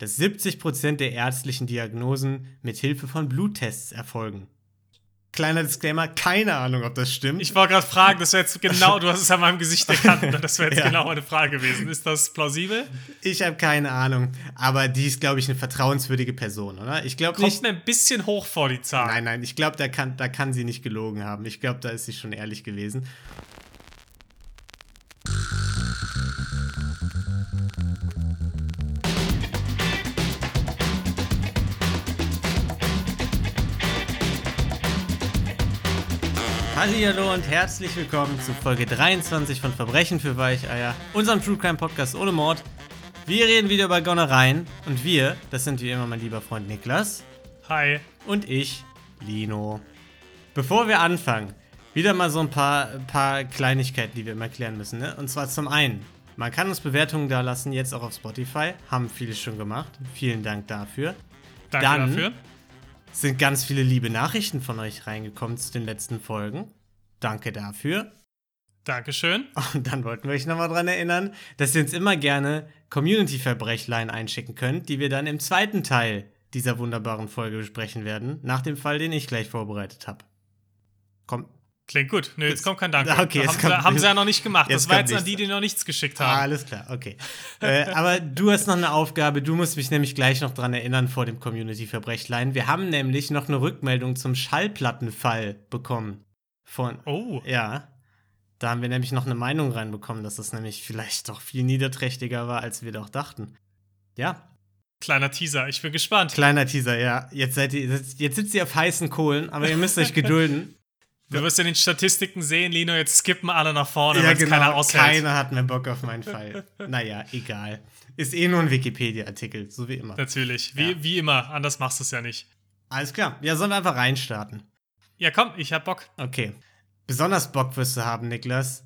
dass 70% der ärztlichen Diagnosen mit Hilfe von Bluttests erfolgen. Kleiner Disclaimer, keine Ahnung, ob das stimmt. Ich wollte gerade fragen, das wäre jetzt genau, du hast es an meinem Gesicht erkannt, das wäre jetzt ja. genau meine Frage gewesen. Ist das plausibel? Ich habe keine Ahnung, aber die ist, glaube ich, eine vertrauenswürdige Person, oder? Ich glaube nicht. Kommt ein bisschen hoch vor die Zahl. Nein, nein, ich glaube, da kann, da kann sie nicht gelogen haben. Ich glaube, da ist sie schon ehrlich gewesen. Hallo und herzlich willkommen zu Folge 23 von Verbrechen für Weicheier, unserem True Crime Podcast ohne Mord. Wir reden wieder über Gonnereien und wir, das sind wie immer mein lieber Freund Niklas. Hi. Und ich, Lino. Bevor wir anfangen, wieder mal so ein paar, paar Kleinigkeiten, die wir immer klären müssen. Ne? Und zwar zum einen, man kann uns Bewertungen da lassen, jetzt auch auf Spotify. Haben viele schon gemacht. Vielen Dank dafür. Danke Dann dafür sind ganz viele liebe Nachrichten von euch reingekommen zu den letzten Folgen. Danke dafür. Dankeschön. Und dann wollten wir euch nochmal dran erinnern, dass ihr uns immer gerne Community-Verbrechlein einschicken könnt, die wir dann im zweiten Teil dieser wunderbaren Folge besprechen werden, nach dem Fall, den ich gleich vorbereitet habe. Kommt, Klingt gut. Nö, jetzt kommt kein Dank. Okay, haben, kommt, sie, haben sie ja noch nicht gemacht. Das war jetzt an die, die noch nichts geschickt haben. Ah, alles klar, okay. äh, aber du hast noch eine Aufgabe. Du musst mich nämlich gleich noch dran erinnern vor dem Community-Verbrechlein. Wir haben nämlich noch eine Rückmeldung zum Schallplattenfall bekommen. Von. Oh. Ja. Da haben wir nämlich noch eine Meinung reinbekommen, dass das nämlich vielleicht doch viel niederträchtiger war, als wir doch dachten. Ja. Kleiner Teaser, ich bin gespannt. Kleiner Teaser, ja. Jetzt, seid ihr, jetzt sitzt ihr auf heißen Kohlen, aber ihr müsst euch gedulden. Du wirst in den Statistiken sehen, Lino, jetzt skippen alle nach vorne, ja, weil genau, keiner aushält. Keiner hat mehr Bock auf meinen Fall. naja, egal. Ist eh nur ein Wikipedia-Artikel, so wie immer. Natürlich, wie, ja. wie immer. Anders machst du es ja nicht. Alles klar. Ja, sollen wir einfach reinstarten? Ja, komm, ich hab Bock. Okay. Besonders Bock wirst du haben, Niklas,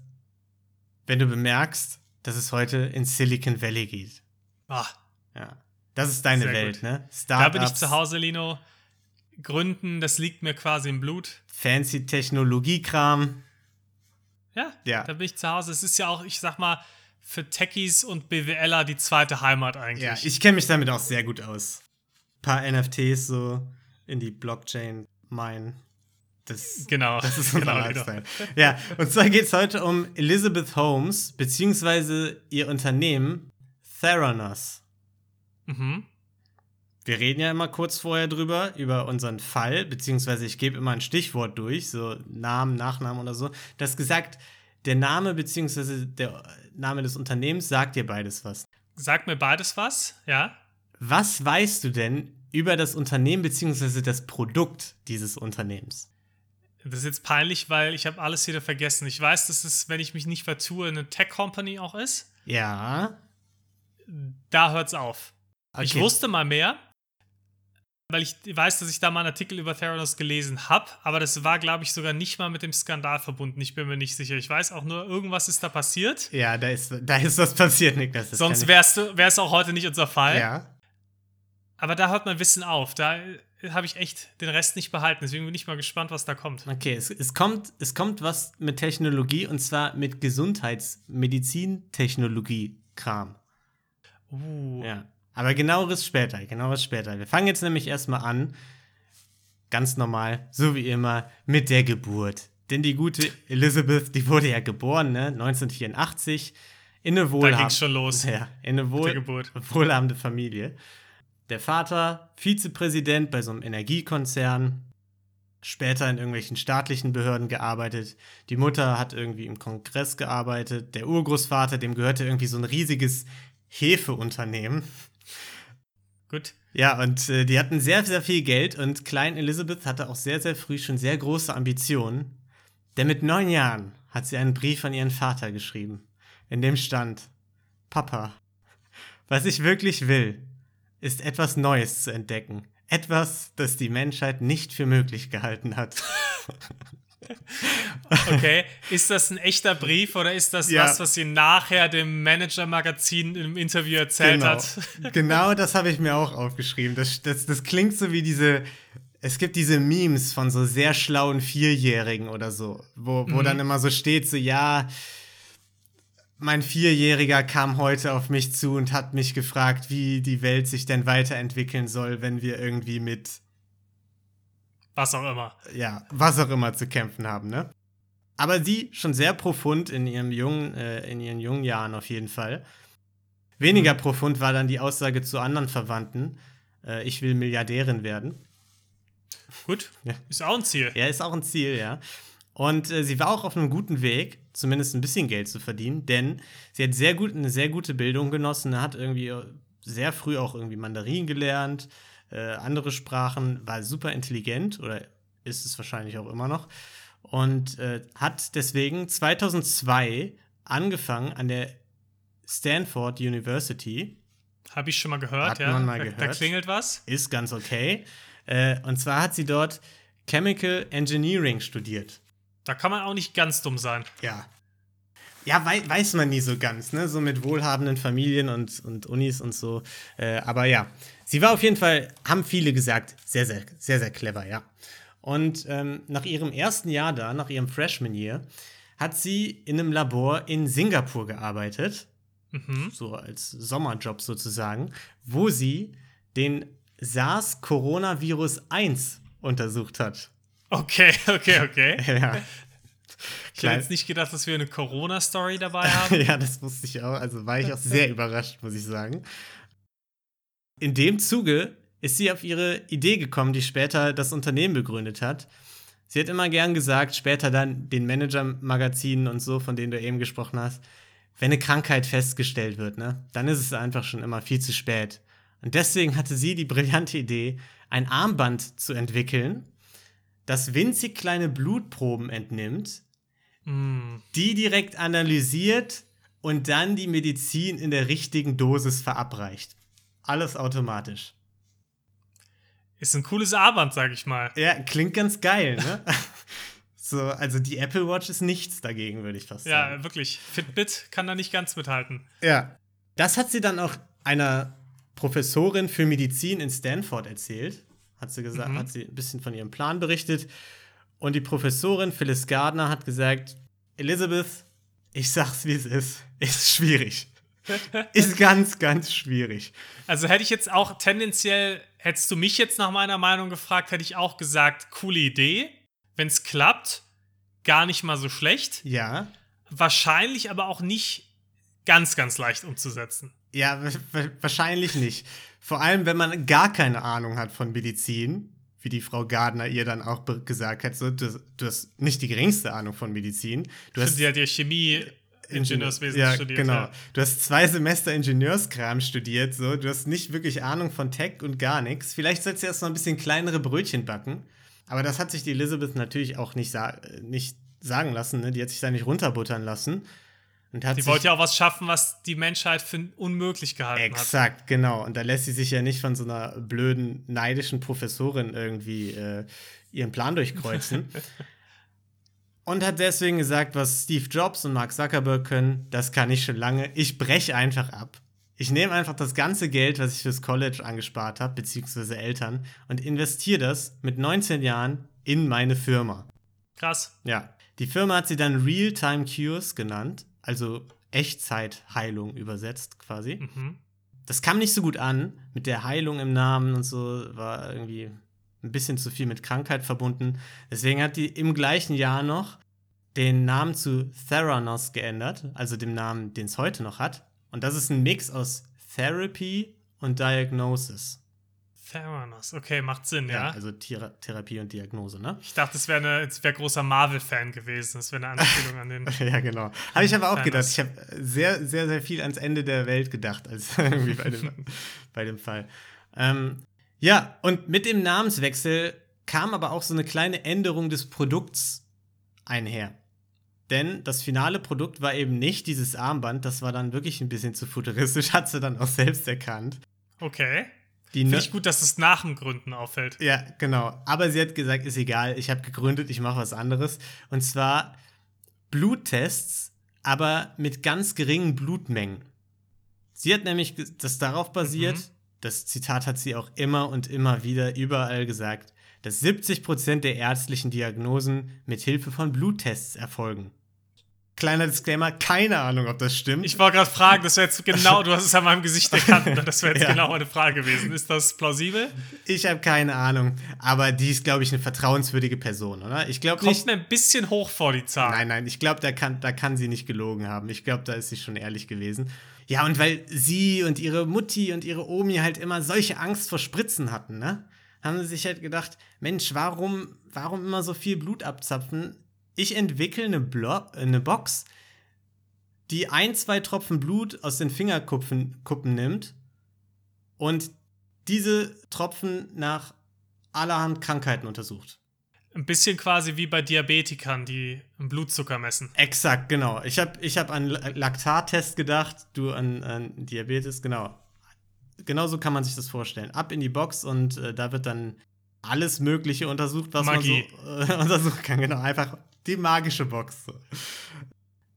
wenn du bemerkst, dass es heute in Silicon Valley geht. Ah. Ja. Das ist deine Sehr Welt, gut. ne? Startups. Da bin ich zu Hause, Lino. Gründen, das liegt mir quasi im Blut. Fancy Technologiekram. Ja, ja, da bin ich zu Hause. Es ist ja auch, ich sag mal, für Techies und BWLer die zweite Heimat eigentlich. Ja, ich kenne mich damit auch sehr gut aus. Ein paar NFTs so in die Blockchain meinen. Das, genau. Das ist unser genau, Lifestyle. Genau. Ja, und zwar geht es heute um Elizabeth Holmes, beziehungsweise ihr Unternehmen Theranos. Mhm. Wir reden ja immer kurz vorher drüber, über unseren Fall, beziehungsweise ich gebe immer ein Stichwort durch, so Namen, Nachnamen oder so. Das gesagt, der Name beziehungsweise der Name des Unternehmens sagt dir beides was. Sagt mir beides was, ja. Was weißt du denn über das Unternehmen beziehungsweise das Produkt dieses Unternehmens? Das ist jetzt peinlich, weil ich habe alles wieder vergessen. Ich weiß, dass es, wenn ich mich nicht vertue, eine Tech-Company auch ist. Ja. Da hört es auf. Okay. Ich wusste mal mehr, weil ich weiß, dass ich da mal einen Artikel über Theranos gelesen habe, aber das war, glaube ich, sogar nicht mal mit dem Skandal verbunden. Ich bin mir nicht sicher. Ich weiß auch nur, irgendwas ist da passiert. Ja, da ist, da ist was passiert, Nick. Das Sonst wäre es auch heute nicht unser Fall. Ja. Aber da hört mein Wissen auf. Da habe ich echt den Rest nicht behalten. Deswegen bin ich mal gespannt, was da kommt. Okay, es, es, kommt, es kommt was mit Technologie und zwar mit Gesundheitsmedizintechnologie-Kram. Uh. Ja. Aber genaueres später, genaueres später. Wir fangen jetzt nämlich erstmal an, ganz normal, so wie immer, mit der Geburt. Denn die gute Elizabeth, die wurde ja geboren, ne, 1984, in eine, wohlhab schon los. Ja, in eine wohl wohlhabende Familie. Der Vater, Vizepräsident bei so einem Energiekonzern, später in irgendwelchen staatlichen Behörden gearbeitet. Die Mutter hat irgendwie im Kongress gearbeitet. Der Urgroßvater, dem gehörte irgendwie so ein riesiges Hefeunternehmen. Gut. Ja, und äh, die hatten sehr, sehr viel Geld und Klein Elizabeth hatte auch sehr, sehr früh schon sehr große Ambitionen. Denn mit neun Jahren hat sie einen Brief an ihren Vater geschrieben, in dem stand: Papa, was ich wirklich will, ist etwas Neues zu entdecken. Etwas, das die Menschheit nicht für möglich gehalten hat. Okay, ist das ein echter Brief oder ist das ja. was, was sie nachher dem Manager-Magazin im Interview erzählt genau. hat? Genau das habe ich mir auch aufgeschrieben. Das, das, das klingt so wie diese. Es gibt diese Memes von so sehr schlauen Vierjährigen oder so, wo, wo mhm. dann immer so steht, so ja, mein Vierjähriger kam heute auf mich zu und hat mich gefragt, wie die Welt sich denn weiterentwickeln soll, wenn wir irgendwie mit was auch immer. Ja, was auch immer zu kämpfen haben, ne? Aber sie schon sehr profund in ihrem jungen, äh, in ihren jungen Jahren auf jeden Fall. Weniger mhm. profund war dann die Aussage zu anderen Verwandten, äh, ich will Milliardärin werden. Gut, ja. ist auch ein Ziel. Ja, ist auch ein Ziel, ja. Und äh, sie war auch auf einem guten Weg, zumindest ein bisschen Geld zu verdienen, denn sie hat sehr gut, eine sehr gute Bildung genossen, hat irgendwie sehr früh auch irgendwie Mandarin gelernt, äh, andere Sprachen, war super intelligent oder ist es wahrscheinlich auch immer noch und äh, hat deswegen 2002 angefangen an der Stanford University. Habe ich schon mal gehört, hat ja. Man mal da, gehört. da klingelt was. Ist ganz okay. Äh, und zwar hat sie dort Chemical Engineering studiert. Da kann man auch nicht ganz dumm sein. Ja. Ja, wei weiß man nie so ganz, ne? So mit wohlhabenden Familien und, und Unis und so. Äh, aber ja, sie war auf jeden Fall, haben viele gesagt, sehr, sehr, sehr, sehr clever, ja. Und ähm, nach ihrem ersten Jahr da, nach ihrem Freshman Year, hat sie in einem Labor in Singapur gearbeitet. Mhm. So als Sommerjob sozusagen, wo sie den SARS-Coronavirus 1 untersucht hat. Okay, okay, okay. ja. Ich hätte jetzt nicht gedacht, dass wir eine Corona-Story dabei haben. ja, das wusste ich auch. Also war ich auch sehr überrascht, muss ich sagen. In dem Zuge ist sie auf ihre Idee gekommen, die später das Unternehmen begründet hat. Sie hat immer gern gesagt, später dann den Manager-Magazinen und so, von denen du eben gesprochen hast, wenn eine Krankheit festgestellt wird, ne, dann ist es einfach schon immer viel zu spät. Und deswegen hatte sie die brillante Idee, ein Armband zu entwickeln, das winzig kleine Blutproben entnimmt, mm. die direkt analysiert und dann die Medizin in der richtigen Dosis verabreicht. Alles automatisch. Ist ein cooles Armband, sag ich mal. Ja, klingt ganz geil, ne? so, also die Apple Watch ist nichts dagegen, würde ich fast sagen. Ja, wirklich. Fitbit kann da nicht ganz mithalten. Ja. Das hat sie dann auch einer Professorin für Medizin in Stanford erzählt hat sie gesagt, mhm. hat sie ein bisschen von ihrem Plan berichtet. Und die Professorin Phyllis Gardner hat gesagt, Elizabeth, ich sag's wie es ist, ist schwierig. ist ganz, ganz schwierig. Also hätte ich jetzt auch tendenziell, hättest du mich jetzt nach meiner Meinung gefragt, hätte ich auch gesagt, coole Idee. Wenn es klappt, gar nicht mal so schlecht. Ja. Wahrscheinlich aber auch nicht ganz, ganz leicht umzusetzen. Ja, wahrscheinlich nicht. Vor allem, wenn man gar keine Ahnung hat von Medizin, wie die Frau Gardner ihr dann auch gesagt hat, so, du, du hast nicht die geringste Ahnung von Medizin. Du hast, sie hat ja Chemie Ingenieurswesen ja, studiert. Genau. Ja. Du hast zwei Semester Ingenieurskram studiert, so. Du hast nicht wirklich Ahnung von Tech und gar nichts. Vielleicht sollst du erst mal ein bisschen kleinere Brötchen backen. Aber das hat sich die Elizabeth natürlich auch nicht, sa nicht sagen lassen. Ne? Die hat sich da nicht runterbuttern lassen. Und hat die wollte ja auch was schaffen, was die Menschheit für unmöglich gehalten exakt, hat. Exakt, genau. Und da lässt sie sich ja nicht von so einer blöden, neidischen Professorin irgendwie äh, ihren Plan durchkreuzen. und hat deswegen gesagt, was Steve Jobs und Mark Zuckerberg können, das kann ich schon lange. Ich breche einfach ab. Ich nehme einfach das ganze Geld, was ich fürs College angespart habe, beziehungsweise Eltern, und investiere das mit 19 Jahren in meine Firma. Krass. Ja. Die Firma hat sie dann Real-Time Cures genannt also Echtzeitheilung übersetzt quasi. Mhm. Das kam nicht so gut an mit der Heilung im Namen und so, war irgendwie ein bisschen zu viel mit Krankheit verbunden. Deswegen hat die im gleichen Jahr noch den Namen zu Theranos geändert, also dem Namen, den es heute noch hat. Und das ist ein Mix aus Therapy und Diagnosis. Theranos, okay, macht Sinn, ja. ja? Also Thera Therapie und Diagnose, ne? Ich dachte, es wäre wär großer Marvel-Fan gewesen. Das wäre eine Anspielung an den. ja, genau. Habe ich aber auch gedacht. Ich habe sehr, sehr, sehr viel ans Ende der Welt gedacht, als irgendwie bei dem, bei dem Fall. Ähm, ja, und mit dem Namenswechsel kam aber auch so eine kleine Änderung des Produkts einher. Denn das finale Produkt war eben nicht dieses Armband, das war dann wirklich ein bisschen zu futuristisch, hat sie dann auch selbst erkannt. Okay. Finde ich gut, dass es nach dem Gründen auffällt. Ja, genau. Aber sie hat gesagt, ist egal, ich habe gegründet, ich mache was anderes. Und zwar Bluttests, aber mit ganz geringen Blutmengen. Sie hat nämlich das darauf basiert, mhm. das Zitat hat sie auch immer und immer wieder überall gesagt, dass 70% der ärztlichen Diagnosen mit Hilfe von Bluttests erfolgen. Kleiner Disclaimer, keine Ahnung, ob das stimmt. Ich wollte gerade fragen, das wäre jetzt genau, du hast es an meinem Gesicht erkannt, das wäre jetzt ja. genau meine Frage gewesen. Ist das plausibel? Ich habe keine Ahnung, aber die ist, glaube ich, eine vertrauenswürdige Person, oder? Ich glaube nicht. Kommt mir ein bisschen hoch vor, die Zahl. Nein, nein, ich glaube, da kann, da kann sie nicht gelogen haben. Ich glaube, da ist sie schon ehrlich gewesen. Ja, und weil sie und ihre Mutti und ihre Omi halt immer solche Angst vor Spritzen hatten, ne? Haben sie sich halt gedacht, Mensch, warum, warum immer so viel Blut abzapfen? Ich entwickle eine, Blo eine Box, die ein, zwei Tropfen Blut aus den Fingerkuppen Kuppen nimmt und diese Tropfen nach allerhand Krankheiten untersucht. Ein bisschen quasi wie bei Diabetikern, die Blutzucker messen. Exakt, genau. Ich habe ich hab an Laktattest gedacht, du an, an Diabetes, genau. Genauso kann man sich das vorstellen. Ab in die Box und äh, da wird dann alles Mögliche untersucht, was Magie. man so äh, untersuchen kann. Genau, einfach die magische Box.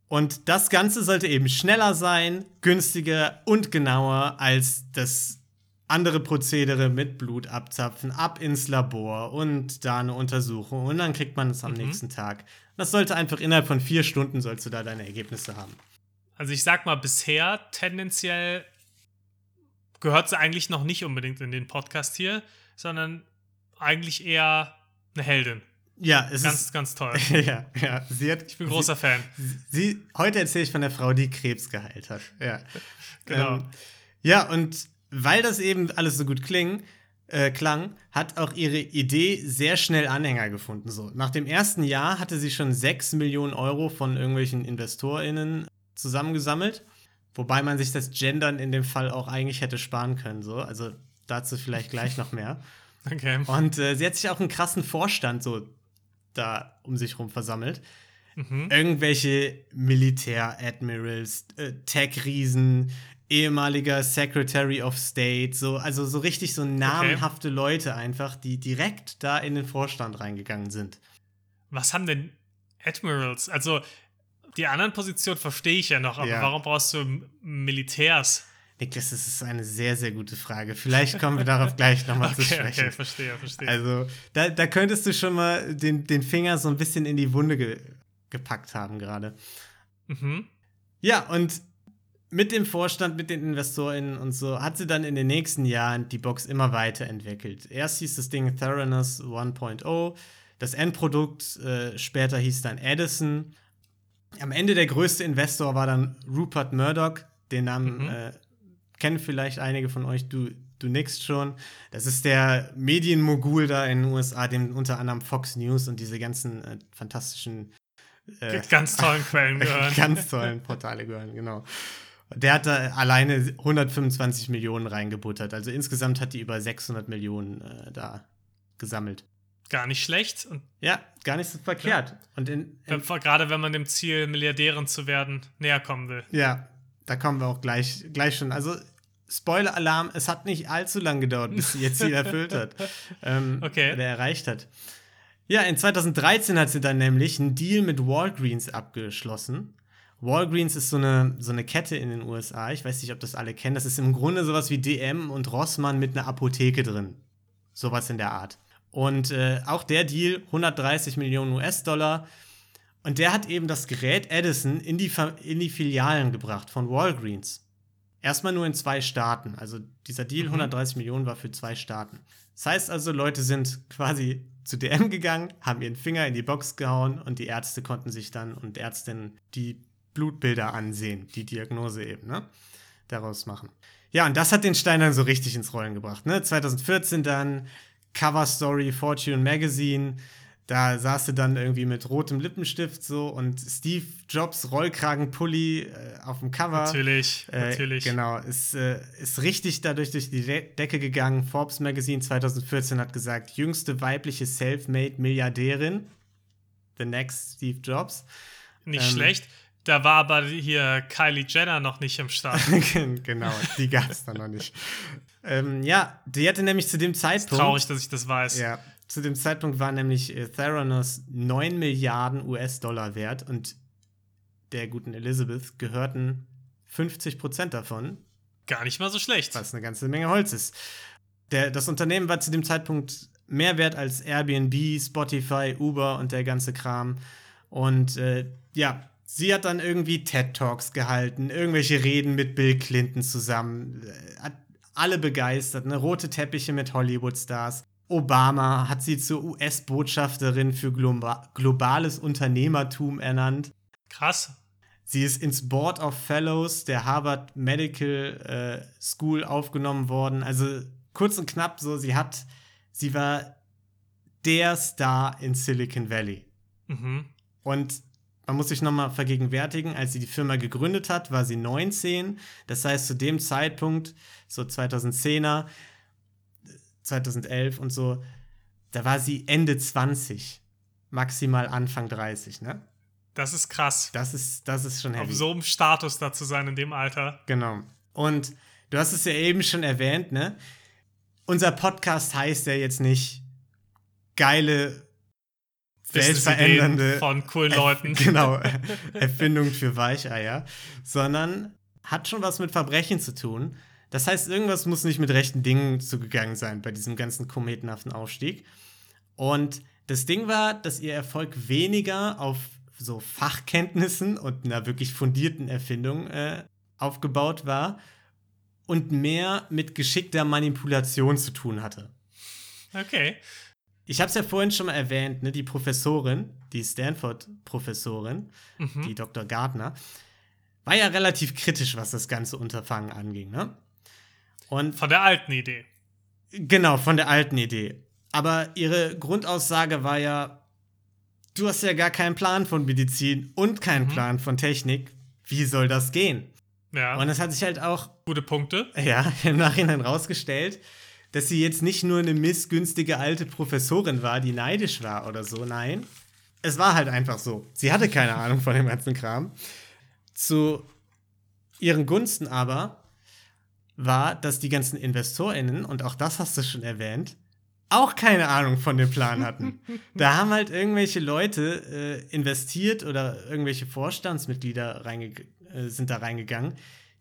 Und das Ganze sollte eben schneller sein, günstiger und genauer als das andere Prozedere mit Blut abzapfen, ab ins Labor und da eine Untersuchung und dann kriegt man es am mhm. nächsten Tag. Das sollte einfach innerhalb von vier Stunden sollst du da deine Ergebnisse haben. Also ich sag mal, bisher tendenziell gehört sie eigentlich noch nicht unbedingt in den Podcast hier, sondern eigentlich eher eine Heldin. Ja, es ganz, ist ganz toll. ja, ja. Sie hat, ich bin großer sie, Fan. Sie, heute erzähle ich von der Frau, die Krebs geheilt hat. Ja, genau. Ähm, ja, und weil das eben alles so gut kling, äh, klang, hat auch ihre Idee sehr schnell Anhänger gefunden. So, nach dem ersten Jahr hatte sie schon 6 Millionen Euro von irgendwelchen InvestorInnen zusammengesammelt. Wobei man sich das Gendern in dem Fall auch eigentlich hätte sparen können. So. Also dazu vielleicht gleich noch mehr. Okay. Und äh, sie hat sich auch einen krassen Vorstand so da um sich rum versammelt. Mhm. Irgendwelche Militär-Admirals, äh, Tech-Riesen, ehemaliger Secretary of State, so, also so richtig so namenhafte okay. Leute einfach, die direkt da in den Vorstand reingegangen sind. Was haben denn Admirals? Also die anderen Positionen verstehe ich ja noch, aber ja. warum brauchst du Militärs? Niklas, das ist eine sehr, sehr gute Frage. Vielleicht kommen wir darauf gleich nochmal okay, zu sprechen. Okay, verstehe, verstehe. Also, da, da könntest du schon mal den, den Finger so ein bisschen in die Wunde ge gepackt haben gerade. Mhm. Ja, und mit dem Vorstand, mit den InvestorInnen und so, hat sie dann in den nächsten Jahren die Box immer weiterentwickelt. Erst hieß das Ding Theranos 1.0, das Endprodukt äh, später hieß dann Edison. Am Ende der größte Investor war dann Rupert Murdoch, den Namen mhm. äh, kennen vielleicht einige von euch, du, du nix schon. Das ist der Medienmogul da in den USA, dem unter anderem Fox News und diese ganzen äh, fantastischen äh, ganz tollen Quellen gehören. ganz tollen Portale gehören, genau. Der hat da alleine 125 Millionen reingebuttert. Also insgesamt hat die über 600 Millionen äh, da gesammelt. Gar nicht schlecht. Und ja, gar nicht so verkehrt. Ja. Und in, in Gerade wenn man dem Ziel, Milliardärin zu werden, näher kommen will. Ja, da kommen wir auch gleich, gleich schon. Also, Spoiler-Alarm, es hat nicht allzu lange gedauert, bis sie ihr Ziel erfüllt hat. Ähm, okay. Oder erreicht hat. Ja, in 2013 hat sie dann nämlich einen Deal mit Walgreens abgeschlossen. Walgreens ist so eine, so eine Kette in den USA. Ich weiß nicht, ob das alle kennen. Das ist im Grunde sowas wie DM und Rossmann mit einer Apotheke drin. Sowas in der Art. Und äh, auch der Deal, 130 Millionen US-Dollar, und der hat eben das Gerät Edison in die, in die Filialen gebracht von Walgreens. Erstmal nur in zwei Staaten. Also dieser Deal, mhm. 130 Millionen, war für zwei Staaten. Das heißt also, Leute sind quasi zu DM gegangen, haben ihren Finger in die Box gehauen und die Ärzte konnten sich dann und Ärztinnen die Blutbilder ansehen, die Diagnose eben, ne? Daraus machen. Ja, und das hat den Stein dann so richtig ins Rollen gebracht, ne? 2014 dann Cover Story Fortune Magazine da saß sie dann irgendwie mit rotem Lippenstift so und Steve Jobs Rollkragenpulli äh, auf dem Cover. Natürlich, äh, natürlich. Genau, ist, äh, ist richtig dadurch durch die De Decke gegangen. Forbes Magazine 2014 hat gesagt, jüngste weibliche Selfmade-Milliardärin. The next Steve Jobs. Nicht ähm, schlecht. Da war aber hier Kylie Jenner noch nicht im Start. genau, die gab es dann noch nicht. Ähm, ja, die hatte nämlich zu dem Zeitpunkt. Ist traurig, dass ich das weiß. Ja, zu dem Zeitpunkt war nämlich äh, Theranos 9 Milliarden US-Dollar wert und der guten Elizabeth gehörten 50 Prozent davon. Gar nicht mal so schlecht. Was eine ganze Menge Holz ist. Der, das Unternehmen war zu dem Zeitpunkt mehr wert als Airbnb, Spotify, Uber und der ganze Kram. Und äh, ja, sie hat dann irgendwie TED Talks gehalten, irgendwelche Reden mit Bill Clinton zusammen, äh, hat alle begeistert, ne? rote Teppiche mit Hollywood-Stars. Obama hat sie zur US-Botschafterin für Globa globales Unternehmertum ernannt. Krass. Sie ist ins Board of Fellows der Harvard Medical äh, School aufgenommen worden. Also kurz und knapp so, sie hat, sie war der Star in Silicon Valley. Mhm. Und man muss sich nochmal vergegenwärtigen, als sie die Firma gegründet hat, war sie 19. Das heißt, zu dem Zeitpunkt, so 2010er, 2011 und so, da war sie Ende 20, maximal Anfang 30, ne? Das ist krass. Das ist, das ist schon heavy. Auf so einem Status da zu sein in dem Alter. Genau. Und du hast es ja eben schon erwähnt, ne? Unser Podcast heißt ja jetzt nicht geile weltverändernde von coolen Leuten. genau, Erfindung für Weicheier, sondern hat schon was mit Verbrechen zu tun. Das heißt, irgendwas muss nicht mit rechten Dingen zugegangen sein bei diesem ganzen kometenhaften Aufstieg. Und das Ding war, dass ihr Erfolg weniger auf so Fachkenntnissen und einer wirklich fundierten Erfindung äh, aufgebaut war und mehr mit geschickter Manipulation zu tun hatte. Okay. Ich habe es ja vorhin schon mal erwähnt, ne, die Professorin, die Stanford-Professorin, mhm. die Dr. Gardner, war ja relativ kritisch, was das ganze Unterfangen anging. Ne? Und von der alten Idee. Genau, von der alten Idee. Aber ihre Grundaussage war ja, du hast ja gar keinen Plan von Medizin und keinen mhm. Plan von Technik. Wie soll das gehen? Ja. Und das hat sich halt auch. Gute Punkte. Ja, im Nachhinein rausgestellt dass sie jetzt nicht nur eine missgünstige alte Professorin war, die neidisch war oder so. Nein, es war halt einfach so. Sie hatte keine Ahnung von dem ganzen Kram. Zu ihren Gunsten aber war, dass die ganzen InvestorInnen, und auch das hast du schon erwähnt, auch keine Ahnung von dem Plan hatten. da haben halt irgendwelche Leute äh, investiert oder irgendwelche Vorstandsmitglieder äh, sind da reingegangen,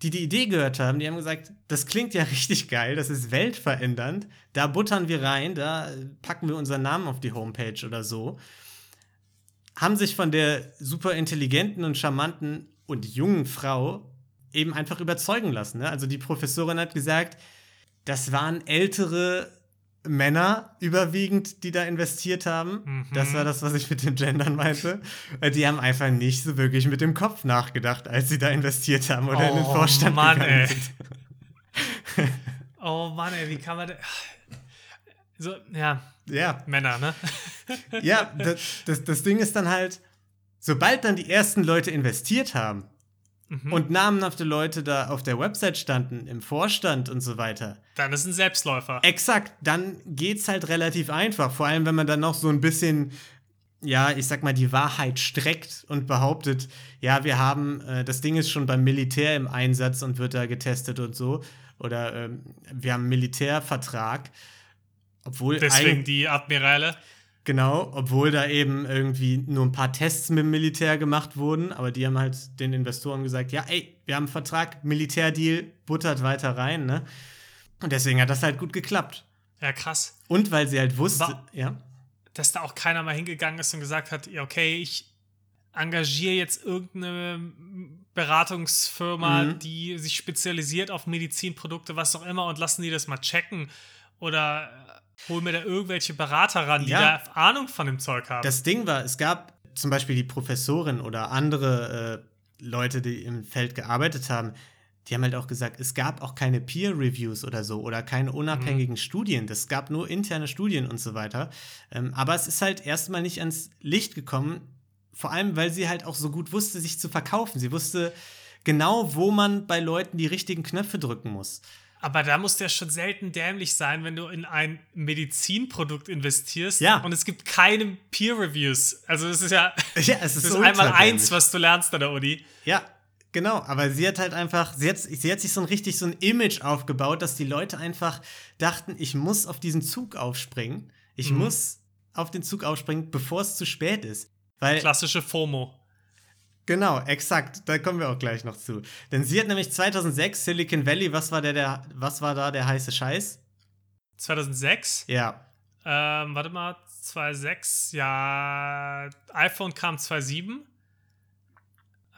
die die Idee gehört haben, die haben gesagt, das klingt ja richtig geil, das ist weltverändernd, da buttern wir rein, da packen wir unseren Namen auf die Homepage oder so. Haben sich von der super intelligenten und charmanten und jungen Frau eben einfach überzeugen lassen. Ne? Also die Professorin hat gesagt, das waren ältere Männer überwiegend, die da investiert haben. Mhm. Das war das, was ich mit dem Gendern meinte. Die haben einfach nicht so wirklich mit dem Kopf nachgedacht, als sie da investiert haben oder oh, in den oh Vorstand Mann, gegangen ey. sind. oh Mann, ey, wie kann man das? So, ja. Ja. Männer, ne? ja, das, das, das Ding ist dann halt, sobald dann die ersten Leute investiert haben, mhm. und namenhafte Leute da auf der Website standen, im Vorstand und so weiter. Dann ist ein Selbstläufer. Exakt, dann geht's halt relativ einfach. Vor allem, wenn man dann noch so ein bisschen ja, ich sag mal, die Wahrheit streckt und behauptet, ja, wir haben, äh, das Ding ist schon beim Militär im Einsatz und wird da getestet und so. Oder ähm, wir haben einen Militärvertrag. Obwohl Deswegen die Admirale. Genau, obwohl da eben irgendwie nur ein paar Tests mit dem Militär gemacht wurden, aber die haben halt den Investoren gesagt, ja, ey, wir haben einen Vertrag, Militärdeal, buttert weiter rein, ne? Und deswegen hat das halt gut geklappt. Ja, krass. Und weil sie halt wusste, War, ja. Dass da auch keiner mal hingegangen ist und gesagt hat, ja, okay, ich engagiere jetzt irgendeine Beratungsfirma, mhm. die sich spezialisiert auf Medizinprodukte, was auch immer, und lassen die das mal checken. Oder hol mir da irgendwelche Berater ran, die ja. da Ahnung von dem Zeug haben. Das Ding war, es gab zum Beispiel die Professorin oder andere äh, Leute, die im Feld gearbeitet haben, die haben halt auch gesagt, es gab auch keine Peer-Reviews oder so oder keine unabhängigen mhm. Studien. Das gab nur interne Studien und so weiter. Ähm, aber es ist halt erstmal nicht ans Licht gekommen, vor allem, weil sie halt auch so gut wusste, sich zu verkaufen. Sie wusste genau, wo man bei Leuten die richtigen Knöpfe drücken muss. Aber da muss der schon selten dämlich sein, wenn du in ein Medizinprodukt investierst ja. und es gibt keine Peer Reviews. Also es ist ja, ja es ist, ist einmal eins, was du lernst an der Uni. Ja, genau. Aber sie hat halt einfach, sie hat, sie hat sich so ein richtig so ein Image aufgebaut, dass die Leute einfach dachten, ich muss auf diesen Zug aufspringen. Ich mhm. muss auf den Zug aufspringen, bevor es zu spät ist. Weil, Klassische FOMO. Genau, exakt. Da kommen wir auch gleich noch zu. Denn sie hat nämlich 2006 Silicon Valley, was war, der, der, was war da der heiße Scheiß? 2006? Ja. Ähm, warte mal, 2006, ja, iPhone kam 2007.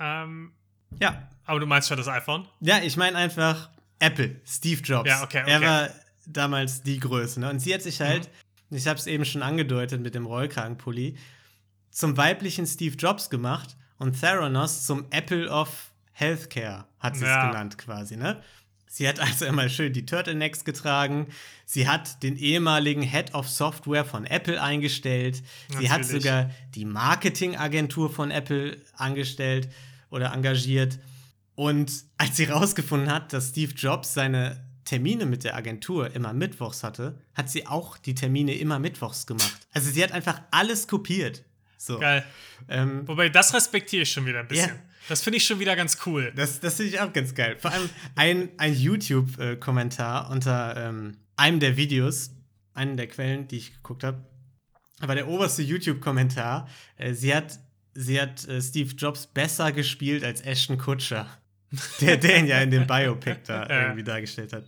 Ähm, ja. Aber du meinst schon das iPhone? Ja, ich meine einfach Apple, Steve Jobs. Ja, okay, okay. Er war damals die Größe. Ne? Und sie hat sich halt, mhm. ich habe es eben schon angedeutet mit dem Rollkragenpulli, zum weiblichen Steve Jobs gemacht und Theranos zum Apple of Healthcare, hat sie es ja. genannt quasi, ne? Sie hat also immer schön die Turtlenecks getragen. Sie hat den ehemaligen Head of Software von Apple eingestellt. Natürlich. Sie hat sogar die Marketingagentur von Apple angestellt oder engagiert. Und als sie herausgefunden hat, dass Steve Jobs seine Termine mit der Agentur immer mittwochs hatte, hat sie auch die Termine immer mittwochs gemacht. Also sie hat einfach alles kopiert. So. Geil. Ähm, Wobei, das respektiere ich schon wieder ein bisschen. Yeah. Das finde ich schon wieder ganz cool. Das, das finde ich auch ganz geil. Vor allem ein, ein YouTube-Kommentar unter ähm, einem der Videos, einen der Quellen, die ich geguckt habe, war der oberste YouTube-Kommentar. Äh, sie hat, sie hat äh, Steve Jobs besser gespielt als Ashton Kutscher, der den ja in dem Biopic da ja. irgendwie dargestellt hat.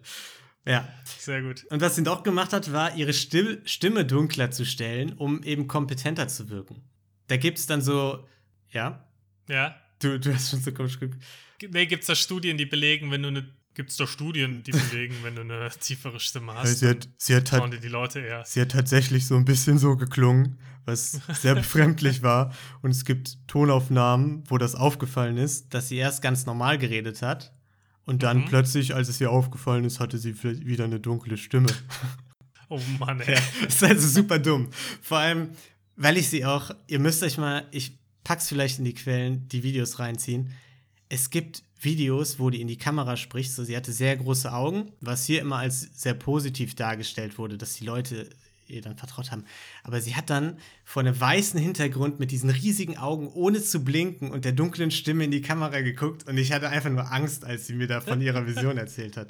Ja. Sehr gut. Und was sie doch gemacht hat, war, ihre Stimme dunkler zu stellen, um eben kompetenter zu wirken. Da gibt es dann so, ja? Ja. Du, du hast schon so komisch geguckt. Nee, gibt es da Studien, die belegen, wenn du eine. Gibt es doch Studien, die belegen, wenn du eine tiefere Stimme hast? Sie hat, sie hat, die Leute eher. sie hat tatsächlich so ein bisschen so geklungen, was sehr befremdlich war. Und es gibt Tonaufnahmen, wo das aufgefallen ist, dass sie erst ganz normal geredet hat. Und dann mhm. plötzlich, als es ihr aufgefallen ist, hatte sie wieder eine dunkle Stimme. Oh Mann, ey. Ja, das ist also super dumm. Vor allem, weil ich sie auch, ihr müsst euch mal, ich pack's vielleicht in die Quellen, die Videos reinziehen. Es gibt Videos, wo die in die Kamera spricht. So, sie hatte sehr große Augen, was hier immer als sehr positiv dargestellt wurde, dass die Leute ihr dann vertraut haben. Aber sie hat dann vor einem weißen Hintergrund mit diesen riesigen Augen, ohne zu blinken und der dunklen Stimme in die Kamera geguckt und ich hatte einfach nur Angst, als sie mir da von ihrer Vision erzählt hat.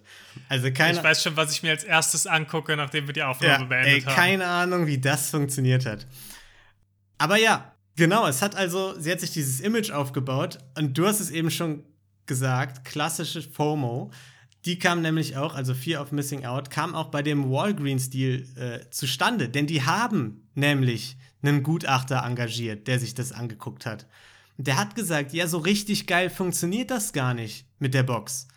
Also keine Ich weiß schon, was ich mir als erstes angucke, nachdem wir die Aufnahme ja, beendet ey, haben. Keine Ahnung, wie das funktioniert hat. Aber ja, Genau, es hat also, sie hat sich dieses Image aufgebaut und du hast es eben schon gesagt, klassische FOMO. Die kam nämlich auch, also Fear of Missing Out, kam auch bei dem Walgreens-Deal äh, zustande, denn die haben nämlich einen Gutachter engagiert, der sich das angeguckt hat. Und der hat gesagt, ja, so richtig geil funktioniert das gar nicht mit der Box.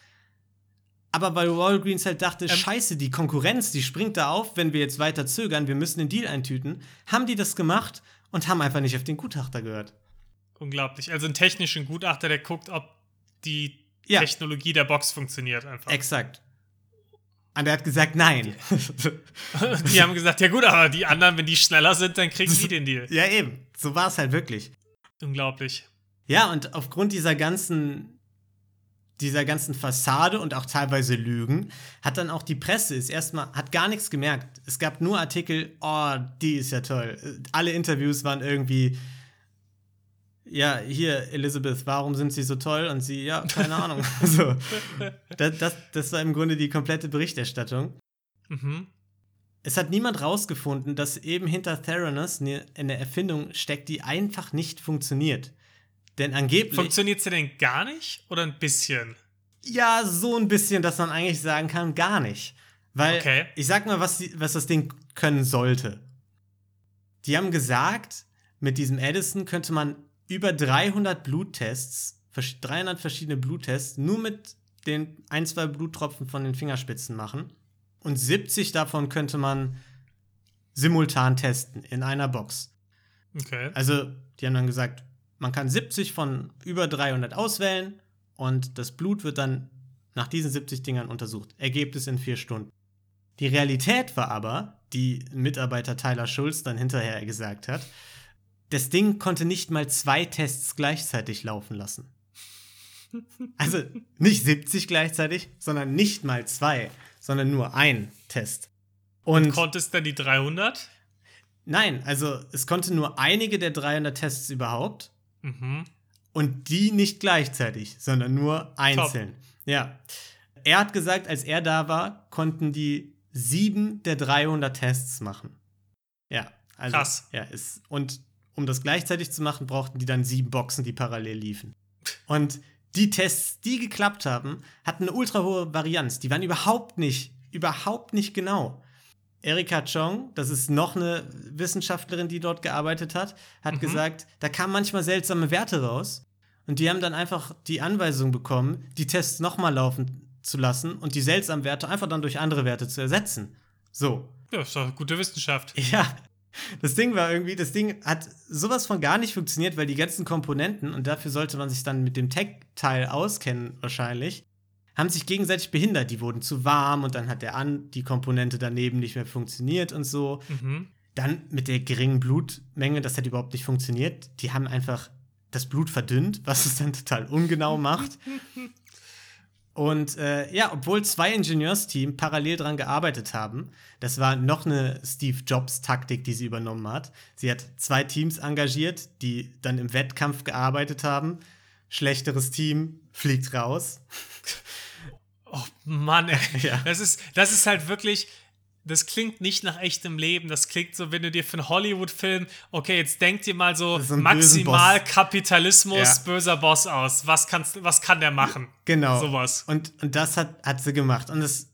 Aber weil Walgreens halt dachte, ähm, scheiße, die Konkurrenz, die springt da auf, wenn wir jetzt weiter zögern, wir müssen den Deal eintüten, haben die das gemacht und haben einfach nicht auf den Gutachter gehört. Unglaublich. Also einen technischen Gutachter, der guckt, ob die ja. Technologie der Box funktioniert einfach. Exakt. Und er hat gesagt, nein. Die, die haben gesagt, ja gut, aber die anderen, wenn die schneller sind, dann kriegen die den Deal. Ja, eben. So war es halt wirklich. Unglaublich. Ja, und aufgrund dieser ganzen dieser ganzen Fassade und auch teilweise Lügen, hat dann auch die Presse ist erstmal, hat gar nichts gemerkt. Es gab nur Artikel, oh, die ist ja toll. Alle Interviews waren irgendwie, ja, hier, Elizabeth, warum sind sie so toll? Und sie, ja, keine Ahnung. so, das, das, das war im Grunde die komplette Berichterstattung. Mhm. Es hat niemand rausgefunden, dass eben hinter Theranos eine Erfindung steckt, die einfach nicht funktioniert. Denn angeblich. Funktioniert sie denn gar nicht oder ein bisschen? Ja, so ein bisschen, dass man eigentlich sagen kann, gar nicht. Weil okay. ich sag mal, was, was das Ding können sollte. Die haben gesagt, mit diesem Edison könnte man über 300 Bluttests, 300 verschiedene Bluttests, nur mit den ein, zwei Bluttropfen von den Fingerspitzen machen. Und 70 davon könnte man simultan testen in einer Box. Okay. Also, die haben dann gesagt, man kann 70 von über 300 auswählen und das Blut wird dann nach diesen 70 Dingern untersucht. Ergebnis in vier Stunden. Die Realität war aber, die Mitarbeiter Tyler Schulz dann hinterher gesagt hat, das Ding konnte nicht mal zwei Tests gleichzeitig laufen lassen. Also nicht 70 gleichzeitig, sondern nicht mal zwei, sondern nur ein Test. Und, Und konnte es dann die 300? Nein, also es konnte nur einige der 300 Tests überhaupt. Mhm. Und die nicht gleichzeitig, sondern nur einzeln. Top. Ja. Er hat gesagt, als er da war, konnten die sieben der 300 Tests machen. Ja. Also, Krass. Ja, ist, und um das gleichzeitig zu machen, brauchten die dann sieben Boxen, die parallel liefen. Und die Tests, die geklappt haben, hatten eine ultra hohe Varianz. Die waren überhaupt nicht, überhaupt nicht genau. Erika Chong, das ist noch eine Wissenschaftlerin, die dort gearbeitet hat, hat mhm. gesagt, da kamen manchmal seltsame Werte raus. Und die haben dann einfach die Anweisung bekommen, die Tests nochmal laufen zu lassen und die seltsamen Werte einfach dann durch andere Werte zu ersetzen. So. Ja, ist doch gute Wissenschaft. Ja. Das Ding war irgendwie, das Ding hat sowas von gar nicht funktioniert, weil die ganzen Komponenten, und dafür sollte man sich dann mit dem Tech-Teil auskennen, wahrscheinlich, haben sich gegenseitig behindert. Die wurden zu warm und dann hat der an die Komponente daneben nicht mehr funktioniert und so. Mhm. Dann mit der geringen Blutmenge, das hat überhaupt nicht funktioniert. Die haben einfach das Blut verdünnt, was es dann total ungenau macht. Und äh, ja, obwohl zwei Ingenieursteams parallel daran gearbeitet haben, das war noch eine Steve Jobs-Taktik, die sie übernommen hat. Sie hat zwei Teams engagiert, die dann im Wettkampf gearbeitet haben. Schlechteres Team fliegt raus. Oh Mann, ey. Ja. Das, ist, das ist halt wirklich, das klingt nicht nach echtem Leben. Das klingt so, wenn du dir für einen Hollywood-Film, okay, jetzt denk dir mal so maximal Kapitalismus, ja. böser Boss aus. Was, kannst, was kann der machen? Genau. Sowas. Und, und das hat, hat sie gemacht. Und das,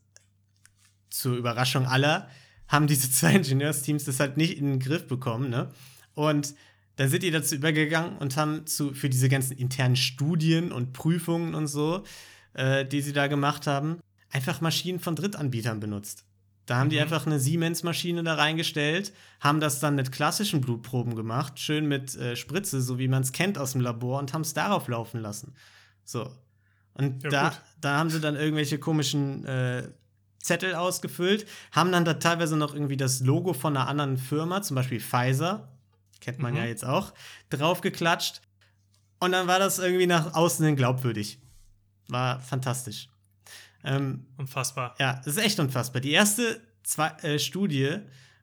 zur Überraschung aller, haben diese zwei Ingenieursteams das halt nicht in den Griff bekommen, ne? Und dann sind die dazu übergegangen und haben zu, für diese ganzen internen Studien und Prüfungen und so, äh, die sie da gemacht haben, einfach Maschinen von Drittanbietern benutzt. Da haben mhm. die einfach eine Siemens-Maschine da reingestellt, haben das dann mit klassischen Blutproben gemacht, schön mit äh, Spritze, so wie man es kennt aus dem Labor, und haben es darauf laufen lassen. So. Und ja, da, da haben sie dann irgendwelche komischen äh, Zettel ausgefüllt, haben dann da teilweise noch irgendwie das Logo von einer anderen Firma, zum Beispiel Pfizer, kennt man mhm. ja jetzt auch, draufgeklatscht. Und dann war das irgendwie nach außen hin glaubwürdig. War fantastisch. Ähm, unfassbar. Ja, das ist echt unfassbar. Die erste zwei, äh, Studie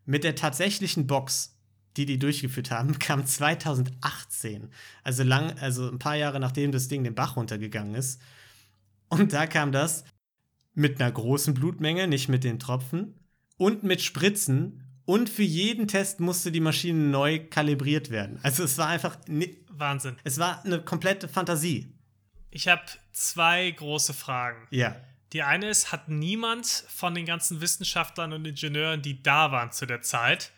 mit der tatsächlichen Box, die die durchgeführt haben, kam 2018. Also lang, also ein paar Jahre nachdem das Ding den Bach runtergegangen ist. Und da kam das mit einer großen Blutmenge, nicht mit den Tropfen, und mit Spritzen. Und für jeden Test musste die Maschine neu kalibriert werden. Also es war einfach. Wahnsinn. Es war eine komplette Fantasie. Ich habe zwei große Fragen. Ja. Die eine ist, hat niemand von den ganzen Wissenschaftlern und Ingenieuren, die da waren zu der Zeit,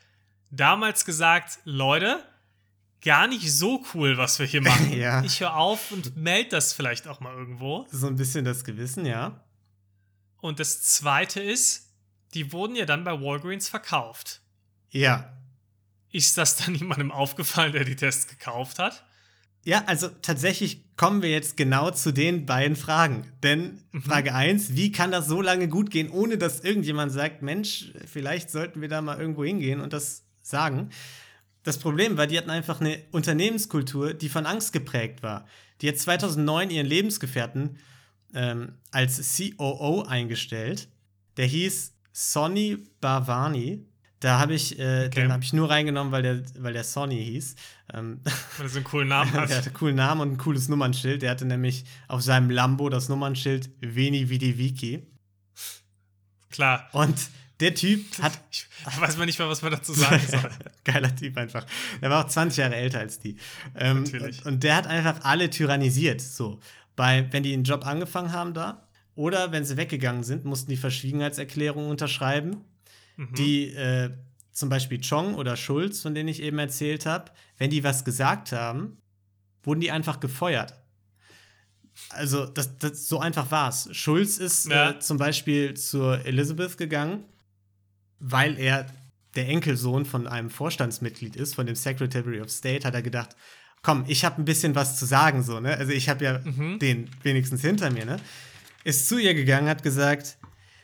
damals gesagt, Leute, gar nicht so cool, was wir hier machen. ja. Ich höre auf und melde das vielleicht auch mal irgendwo. So ein bisschen das Gewissen, ja. Und das zweite ist, die wurden ja dann bei Walgreens verkauft. Ja. Ist das dann jemandem aufgefallen, der die Tests gekauft hat? Ja, also tatsächlich kommen wir jetzt genau zu den beiden Fragen. Denn mhm. Frage 1, wie kann das so lange gut gehen, ohne dass irgendjemand sagt, Mensch, vielleicht sollten wir da mal irgendwo hingehen und das sagen. Das Problem war, die hatten einfach eine Unternehmenskultur, die von Angst geprägt war. Die hat 2009 ihren Lebensgefährten ähm, als COO eingestellt. Der hieß Sonny Bavani. Da habe ich, äh, okay. den habe ich nur reingenommen, weil der, weil der Sony hieß. Ähm, weil er so einen coolen Namen hat. der hatte einen coolen Namen und ein cooles Nummernschild. Der hatte nämlich auf seinem Lambo das Nummernschild Veni Vidi Vici. Klar. Und der Typ hat. Ich weiß mal nicht mal, was man dazu sagen soll. Geiler Typ einfach. Der war auch 20 Jahre älter als die. Ähm, Natürlich. Und der hat einfach alle tyrannisiert. So. Bei, wenn die einen Job angefangen haben da. Oder wenn sie weggegangen sind, mussten die Verschwiegenheitserklärung unterschreiben Mhm. Die äh, zum Beispiel Chong oder Schulz, von denen ich eben erzählt habe, wenn die was gesagt haben, wurden die einfach gefeuert. Also, das, das so einfach war es. Schulz ist ja. äh, zum Beispiel zur Elizabeth gegangen, weil er der Enkelsohn von einem Vorstandsmitglied ist, von dem Secretary of State, hat er gedacht, komm, ich habe ein bisschen was zu sagen, so, ne? Also ich habe ja mhm. den wenigstens hinter mir, ne? Ist zu ihr gegangen, hat gesagt,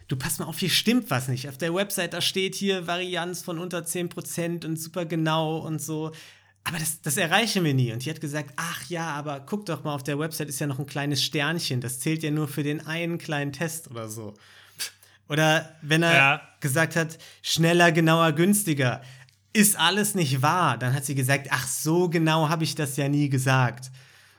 du pass mal auf, hier stimmt was nicht. Auf der Website, da steht hier Varianz von unter 10% und super genau und so. Aber das, das erreichen wir nie. Und die hat gesagt, ach ja, aber guck doch mal, auf der Website ist ja noch ein kleines Sternchen. Das zählt ja nur für den einen kleinen Test oder so. Oder wenn er ja. gesagt hat, schneller, genauer, günstiger. Ist alles nicht wahr? Dann hat sie gesagt, ach, so genau habe ich das ja nie gesagt.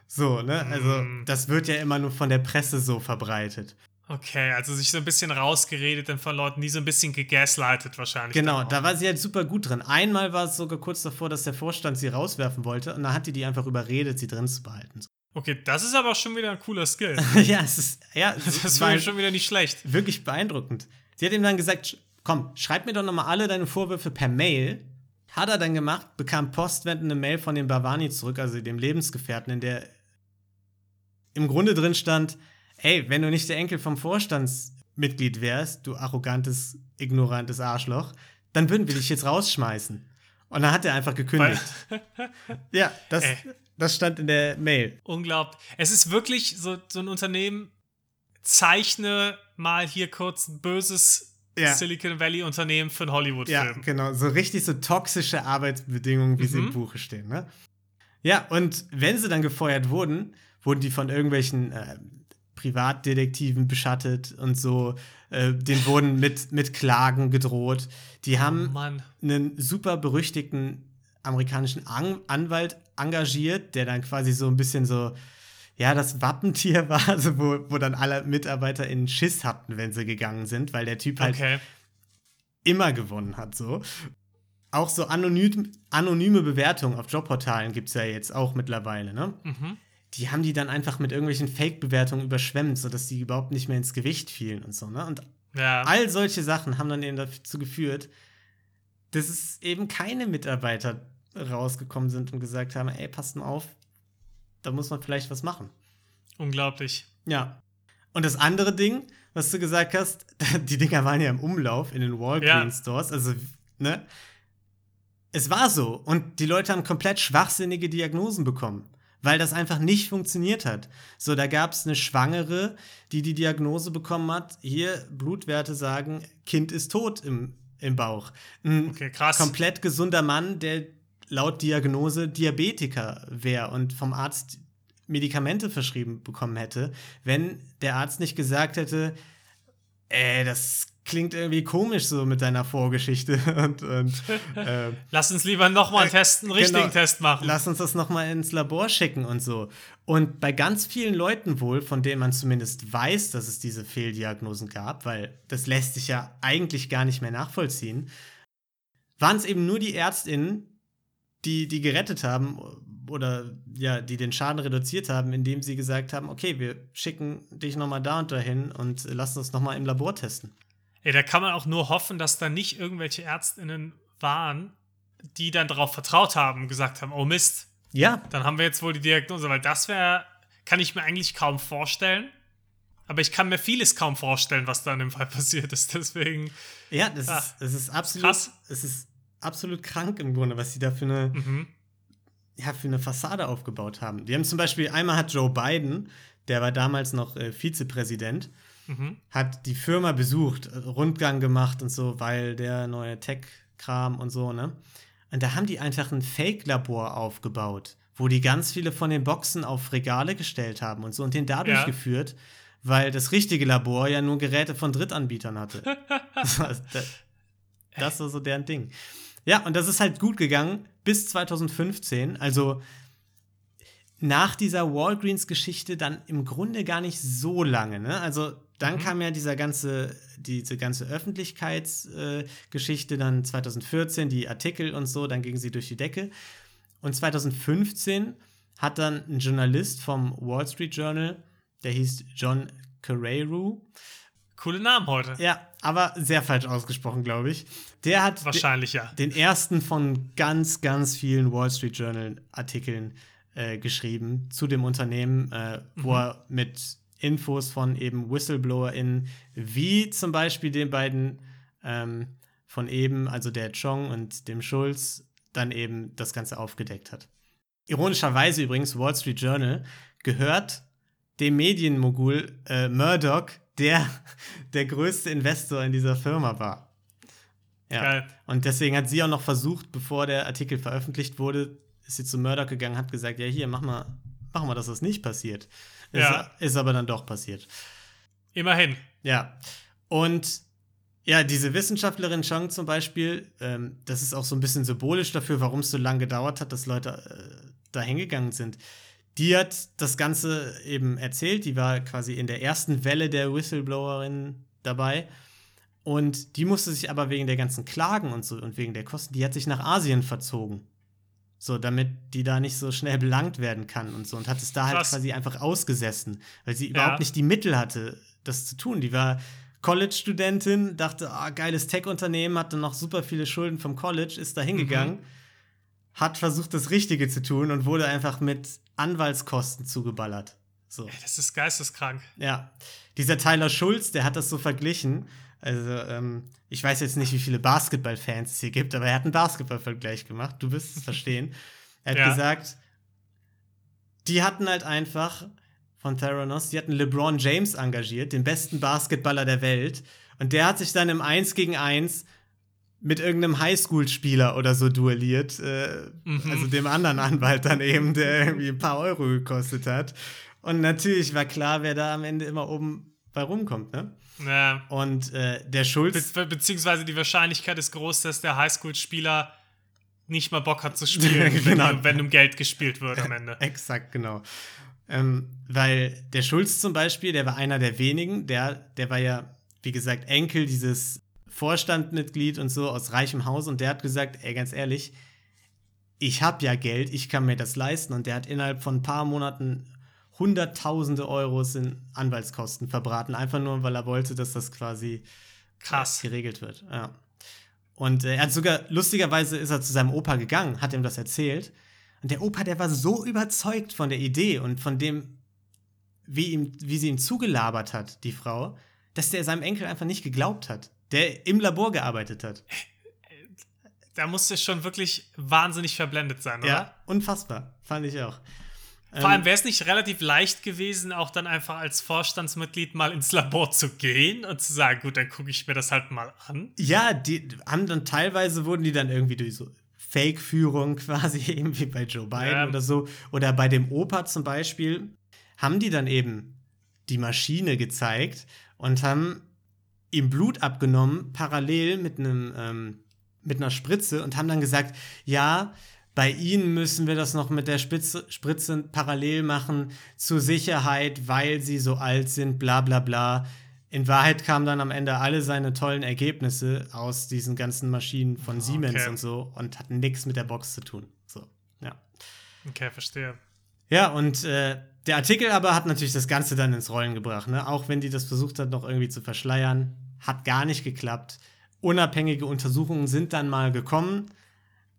So, ne? Also, mm. das wird ja immer nur von der Presse so verbreitet. Okay, also sich so ein bisschen rausgeredet dann von Leuten, die so ein bisschen gegaslightet wahrscheinlich. Genau, da war sie halt super gut drin. Einmal war es sogar kurz davor, dass der Vorstand sie rauswerfen wollte und dann hat die die einfach überredet, sie drin zu behalten. Okay, das ist aber schon wieder ein cooler Skill. ja, es ist, ja, das war schon wieder nicht schlecht. Wirklich beeindruckend. Sie hat ihm dann gesagt, komm, schreib mir doch nochmal alle deine Vorwürfe per Mail. Hat er dann gemacht, bekam postwendende Mail von dem Bavani zurück, also dem Lebensgefährten, in der im Grunde drin stand, ey, wenn du nicht der Enkel vom Vorstandsmitglied wärst, du arrogantes, ignorantes Arschloch, dann würden wir dich jetzt rausschmeißen. Und dann hat er einfach gekündigt. ja, das, das stand in der Mail. Unglaublich. Es ist wirklich so, so ein Unternehmen, zeichne mal hier kurz ein böses ja. Silicon Valley Unternehmen für einen Hollywood-Film. Ja, genau. So richtig so toxische Arbeitsbedingungen, wie mhm. sie im mhm. Buche stehen. Ne? Ja, und wenn sie dann gefeuert wurden, wurden die von irgendwelchen äh, Privatdetektiven beschattet und so. Äh, denen wurden mit, mit Klagen gedroht. Die haben oh einen super berüchtigten amerikanischen An Anwalt engagiert, der dann quasi so ein bisschen so, ja, das Wappentier war, also wo, wo dann alle Mitarbeiter in Schiss hatten, wenn sie gegangen sind, weil der Typ halt okay. immer gewonnen hat, so. Auch so anonym, anonyme Bewertungen auf Jobportalen gibt es ja jetzt auch mittlerweile, ne? Mhm die haben die dann einfach mit irgendwelchen Fake-Bewertungen überschwemmt, sodass die überhaupt nicht mehr ins Gewicht fielen und so, ne? Und ja. all solche Sachen haben dann eben dazu geführt, dass es eben keine Mitarbeiter rausgekommen sind und gesagt haben, ey, passt mal auf, da muss man vielleicht was machen. Unglaublich. Ja. Und das andere Ding, was du gesagt hast, die Dinger waren ja im Umlauf in den Walgreens-Stores, ja. also, ne? Es war so. Und die Leute haben komplett schwachsinnige Diagnosen bekommen weil das einfach nicht funktioniert hat. So, da gab es eine Schwangere, die die Diagnose bekommen hat, hier Blutwerte sagen, Kind ist tot im, im Bauch. Ein okay, krass. komplett gesunder Mann, der laut Diagnose Diabetiker wäre und vom Arzt Medikamente verschrieben bekommen hätte, wenn der Arzt nicht gesagt hätte, äh, das klingt irgendwie komisch so mit deiner Vorgeschichte. Und, und äh, Lass uns lieber nochmal einen äh, Test, einen richtigen genau, Test machen. Lass uns das nochmal ins Labor schicken und so. Und bei ganz vielen Leuten wohl, von denen man zumindest weiß, dass es diese Fehldiagnosen gab, weil das lässt sich ja eigentlich gar nicht mehr nachvollziehen, waren es eben nur die ÄrztInnen, die die gerettet haben oder ja, die den Schaden reduziert haben, indem sie gesagt haben, okay, wir schicken dich nochmal da und dahin und lassen uns nochmal im Labor testen. Ey, da kann man auch nur hoffen, dass da nicht irgendwelche ÄrztInnen waren, die dann darauf vertraut haben und gesagt haben, oh Mist. Ja. Dann haben wir jetzt wohl die Diagnose, weil das wäre, kann ich mir eigentlich kaum vorstellen. Aber ich kann mir vieles kaum vorstellen, was da in dem Fall passiert ist. Deswegen. Ja, das, ah, ist, das ist absolut. Krass. Es ist absolut krank im Grunde, was sie da für eine, mhm. ja, für eine Fassade aufgebaut haben. Die haben zum Beispiel, einmal hat Joe Biden, der war damals noch äh, Vizepräsident, mhm. hat die Firma besucht, Rundgang gemacht und so, weil der neue Tech-Kram und so, ne? Und da haben die einfach ein Fake-Labor aufgebaut, wo die ganz viele von den Boxen auf Regale gestellt haben und so und den dadurch ja. geführt, weil das richtige Labor ja nur Geräte von Drittanbietern hatte. das, das war so deren Ding. Ja, und das ist halt gut gegangen bis 2015. Also nach dieser Walgreens-Geschichte dann im Grunde gar nicht so lange. Ne? Also dann mhm. kam ja dieser ganze, diese ganze Öffentlichkeitsgeschichte, äh, dann 2014 die Artikel und so, dann gingen sie durch die Decke. Und 2015 hat dann ein Journalist vom Wall Street Journal, der hieß John Carreyrou. Coole Namen heute. Ja, aber sehr falsch ausgesprochen, glaube ich. Der hat wahrscheinlich ja den ersten von ganz, ganz vielen Wall Street Journal Artikeln äh, geschrieben zu dem Unternehmen, äh, wo mhm. er mit Infos von eben WhistleblowerInnen, wie zum Beispiel den beiden ähm, von eben, also der Chong und dem Schulz, dann eben das Ganze aufgedeckt hat. Ironischerweise übrigens, Wall Street Journal gehört dem Medienmogul äh, Murdoch, der der größte Investor in dieser Firma war. Ja. Geil. Und deswegen hat sie auch noch versucht, bevor der Artikel veröffentlicht wurde, ist sie zu Murdoch gegangen, hat gesagt, ja hier, mach mal, mach mal, dass das nicht passiert. Ja. Ist, ist aber dann doch passiert. Immerhin. Ja. Und ja, diese Wissenschaftlerin Chang zum Beispiel, ähm, das ist auch so ein bisschen symbolisch dafür, warum es so lange gedauert hat, dass Leute äh, da hingegangen sind. Die hat das Ganze eben erzählt, die war quasi in der ersten Welle der Whistleblowerin dabei. Und die musste sich aber wegen der ganzen Klagen und so und wegen der Kosten, die hat sich nach Asien verzogen. So, damit die da nicht so schnell belangt werden kann und so. Und hat es da halt Krass. quasi einfach ausgesessen, weil sie ja. überhaupt nicht die Mittel hatte, das zu tun. Die war College-Studentin, dachte, ah, geiles Tech-Unternehmen, hatte noch super viele Schulden vom College, ist da hingegangen, mhm. hat versucht, das Richtige zu tun und wurde einfach mit Anwaltskosten zugeballert. So. Das ist geisteskrank. Ja. Dieser Tyler Schulz, der hat das so verglichen. Also, ähm, ich weiß jetzt nicht, wie viele Basketballfans es hier gibt, aber er hat einen Basketballvergleich gemacht. Du wirst es verstehen. Er hat ja. gesagt, die hatten halt einfach von Theranos, die hatten LeBron James engagiert, den besten Basketballer der Welt. Und der hat sich dann im 1 gegen 1 mit irgendeinem Highschool-Spieler oder so duelliert. Äh, mhm. Also dem anderen Anwalt dann eben, der irgendwie ein paar Euro gekostet hat. Und natürlich war klar, wer da am Ende immer oben bei rumkommt, ne? Ja. Und äh, der Schulz. Be beziehungsweise die Wahrscheinlichkeit ist groß, dass der Highschool-Spieler nicht mal Bock hat zu spielen, genau. wenn, wenn um Geld gespielt wird am Ende. Exakt, genau. Ähm, weil der Schulz zum Beispiel, der war einer der wenigen, der, der war ja, wie gesagt, Enkel dieses Vorstandmitglied und so aus reichem Haus und der hat gesagt, ey, ganz ehrlich, ich habe ja Geld, ich kann mir das leisten und der hat innerhalb von ein paar Monaten Hunderttausende Euros in Anwaltskosten verbraten, einfach nur, weil er wollte, dass das quasi krass geregelt wird. Ja. Und äh, er hat sogar, lustigerweise ist er zu seinem Opa gegangen, hat ihm das erzählt. Und der Opa, der war so überzeugt von der Idee und von dem, wie, ihm, wie sie ihm zugelabert hat, die Frau, dass der seinem Enkel einfach nicht geglaubt hat, der im Labor gearbeitet hat. Da musste schon wirklich wahnsinnig verblendet sein, oder? Ja, unfassbar, fand ich auch. Vor allem ähm, wäre es nicht relativ leicht gewesen, auch dann einfach als Vorstandsmitglied mal ins Labor zu gehen und zu sagen, gut, dann gucke ich mir das halt mal an. Ja, die haben dann teilweise wurden die dann irgendwie durch so Fake-Führung quasi, eben wie bei Joe Biden ja. oder so. Oder bei dem Opa zum Beispiel, haben die dann eben die Maschine gezeigt und haben ihm Blut abgenommen, parallel mit einem ähm, mit einer Spritze und haben dann gesagt, ja, bei ihnen müssen wir das noch mit der Spitze, Spritze parallel machen zur Sicherheit, weil sie so alt sind, bla bla bla. In Wahrheit kamen dann am Ende alle seine tollen Ergebnisse aus diesen ganzen Maschinen von Siemens okay. und so und hatten nichts mit der Box zu tun. So, ja. Okay, verstehe. Ja, und äh, der Artikel aber hat natürlich das Ganze dann ins Rollen gebracht, ne? Auch wenn die das versucht hat, noch irgendwie zu verschleiern. Hat gar nicht geklappt. Unabhängige Untersuchungen sind dann mal gekommen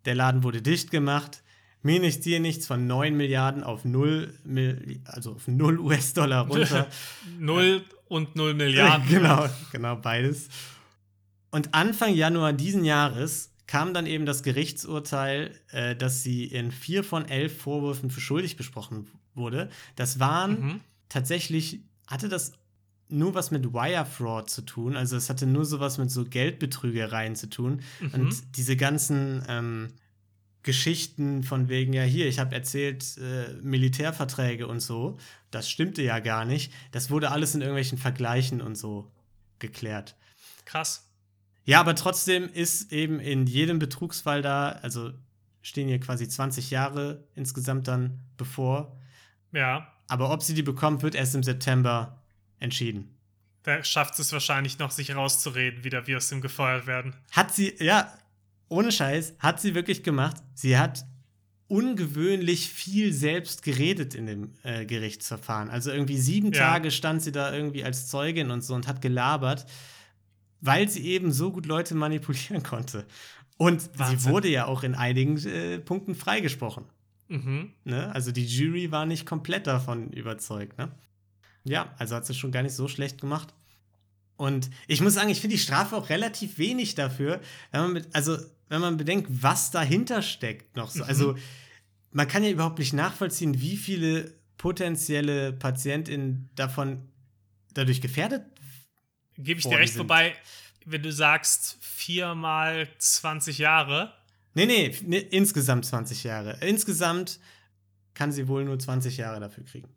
der Laden wurde dicht gemacht. Mir nichts, dir nichts von 9 Milliarden auf 0, also auf 0 US-Dollar runter. 0 und 0 Milliarden. genau, genau, beides. Und Anfang Januar diesen Jahres kam dann eben das Gerichtsurteil, äh, dass sie in vier von elf Vorwürfen für schuldig besprochen wurde. Das waren mhm. tatsächlich, hatte das nur was mit Wire Fraud zu tun. Also es hatte nur sowas mit so Geldbetrügereien zu tun. Mhm. Und diese ganzen ähm, Geschichten von wegen, ja hier, ich habe erzählt, äh, Militärverträge und so, das stimmte ja gar nicht. Das wurde alles in irgendwelchen Vergleichen und so geklärt. Krass. Ja, aber trotzdem ist eben in jedem Betrugsfall da, also stehen hier quasi 20 Jahre insgesamt dann bevor. Ja. Aber ob sie die bekommt, wird erst im September entschieden. Da schafft es wahrscheinlich noch, sich rauszureden, wieder wie aus dem gefeuert werden. Hat sie, ja, ohne Scheiß, hat sie wirklich gemacht. Sie hat ungewöhnlich viel selbst geredet in dem äh, Gerichtsverfahren. Also irgendwie sieben ja. Tage stand sie da irgendwie als Zeugin und so und hat gelabert, weil sie eben so gut Leute manipulieren konnte. Und Wahnsinn. sie wurde ja auch in einigen äh, Punkten freigesprochen. Mhm. Ne? Also die Jury war nicht komplett davon überzeugt. Ne? Ja, also hat sie schon gar nicht so schlecht gemacht. Und ich muss sagen, ich finde die Strafe auch relativ wenig dafür, wenn man mit, also wenn man bedenkt, was dahinter steckt noch so. Also, mhm. Also man kann ja überhaupt nicht nachvollziehen, wie viele potenzielle PatientInnen davon dadurch gefährdet Gebe ich dir recht, sind. wobei, wenn du sagst, viermal 20 Jahre. Nee, nee, nee, insgesamt 20 Jahre. Insgesamt kann sie wohl nur 20 Jahre dafür kriegen.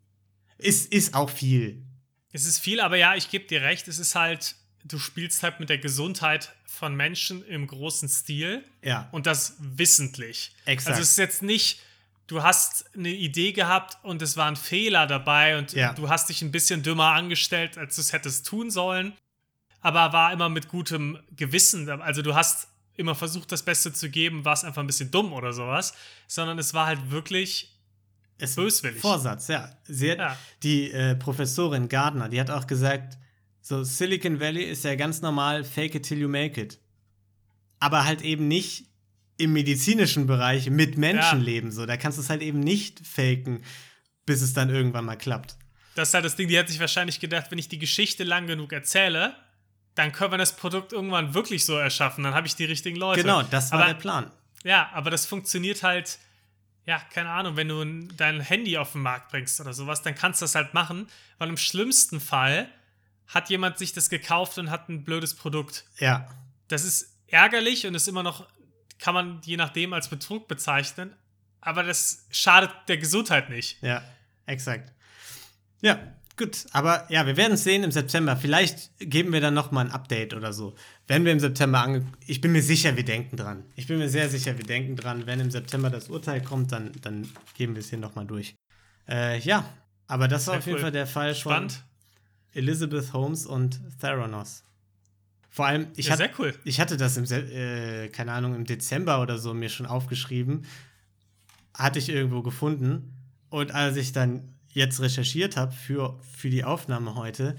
Ist, ist auch viel. Es ist viel, aber ja, ich gebe dir recht, es ist halt, du spielst halt mit der Gesundheit von Menschen im großen Stil. Ja. Und das wissentlich. Exakt. Also es ist jetzt nicht, du hast eine Idee gehabt und es war ein Fehler dabei und ja. du hast dich ein bisschen dümmer angestellt, als du es hättest tun sollen. Aber war immer mit gutem Gewissen. Also du hast immer versucht, das Beste zu geben, war es einfach ein bisschen dumm oder sowas. Sondern es war halt wirklich es böswillig. Vorsatz, ja. Sie hat, ja. Die äh, Professorin Gardner, die hat auch gesagt, so Silicon Valley ist ja ganz normal fake it till you make it. Aber halt eben nicht im medizinischen Bereich mit Menschenleben ja. so. Da kannst du es halt eben nicht faken, bis es dann irgendwann mal klappt. Das ist halt das Ding, die hat sich wahrscheinlich gedacht, wenn ich die Geschichte lang genug erzähle, dann können wir das Produkt irgendwann wirklich so erschaffen. Dann habe ich die richtigen Leute. Genau, das war aber, der Plan. Ja, aber das funktioniert halt, ja, keine Ahnung, wenn du dein Handy auf den Markt bringst oder sowas, dann kannst du das halt machen, weil im schlimmsten Fall hat jemand sich das gekauft und hat ein blödes Produkt. Ja. Das ist ärgerlich und ist immer noch, kann man je nachdem als Betrug bezeichnen, aber das schadet der Gesundheit nicht. Ja, exakt. Ja, gut. Aber ja, wir werden es sehen im September. Vielleicht geben wir dann noch mal ein Update oder so. Wenn wir im September ange... Ich bin mir sicher, wir denken dran. Ich bin mir sehr sicher, wir denken dran. Wenn im September das Urteil kommt, dann, dann geben wir es hier noch mal durch. Äh, ja, aber das war sehr auf jeden Fall der Fall Spannend. von Elizabeth Holmes und Theranos. Vor allem, ich, ja, hat, cool. ich hatte das im, äh, keine Ahnung, im Dezember oder so mir schon aufgeschrieben. Hatte ich irgendwo gefunden. Und als ich dann jetzt recherchiert habe für, für die Aufnahme heute,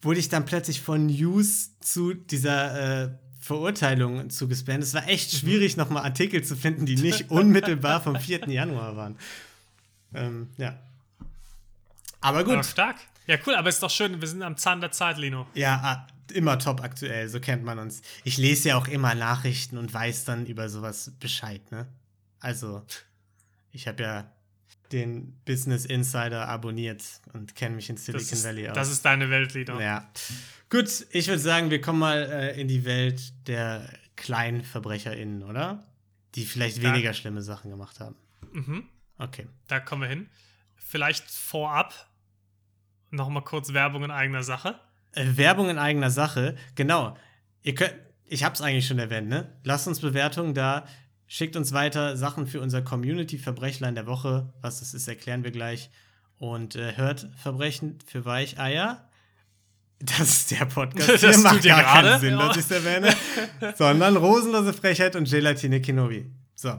wurde ich dann plötzlich von News zu dieser äh, Verurteilung zugespammt. Es war echt mhm. schwierig, nochmal Artikel zu finden, die nicht unmittelbar vom 4. Januar waren. Ähm, ja. Aber gut. Aber stark. Ja, cool, aber ist doch schön, wir sind am Zahn der Zeit, Lino. Ja, immer top aktuell, so kennt man uns. Ich lese ja auch immer Nachrichten und weiß dann über sowas Bescheid, ne? Also, ich habe ja den Business Insider abonniert und kenne mich in Silicon ist, Valley aus. Das ist deine Welt, Lino. Ja. Gut, ich würde sagen, wir kommen mal äh, in die Welt der kleinen VerbrecherInnen, oder? Die vielleicht da. weniger schlimme Sachen gemacht haben. Mhm. Okay. Da kommen wir hin. Vielleicht vorab noch mal kurz Werbung in eigener Sache. Äh, Werbung in eigener Sache, genau. Ihr könnt, ich habe es eigentlich schon erwähnt, ne? Lasst uns Bewertungen da. Schickt uns weiter Sachen für unser Community-Verbrechlein der Woche. Was das ist, erklären wir gleich. Und äh, hört Verbrechen für Weicheier. Das ist der Podcast. Das Hier macht gar keinen Sinn, ja. dass ich es erwähne. Sondern Rosenlose Frechheit und Gelatine Kinobi. So,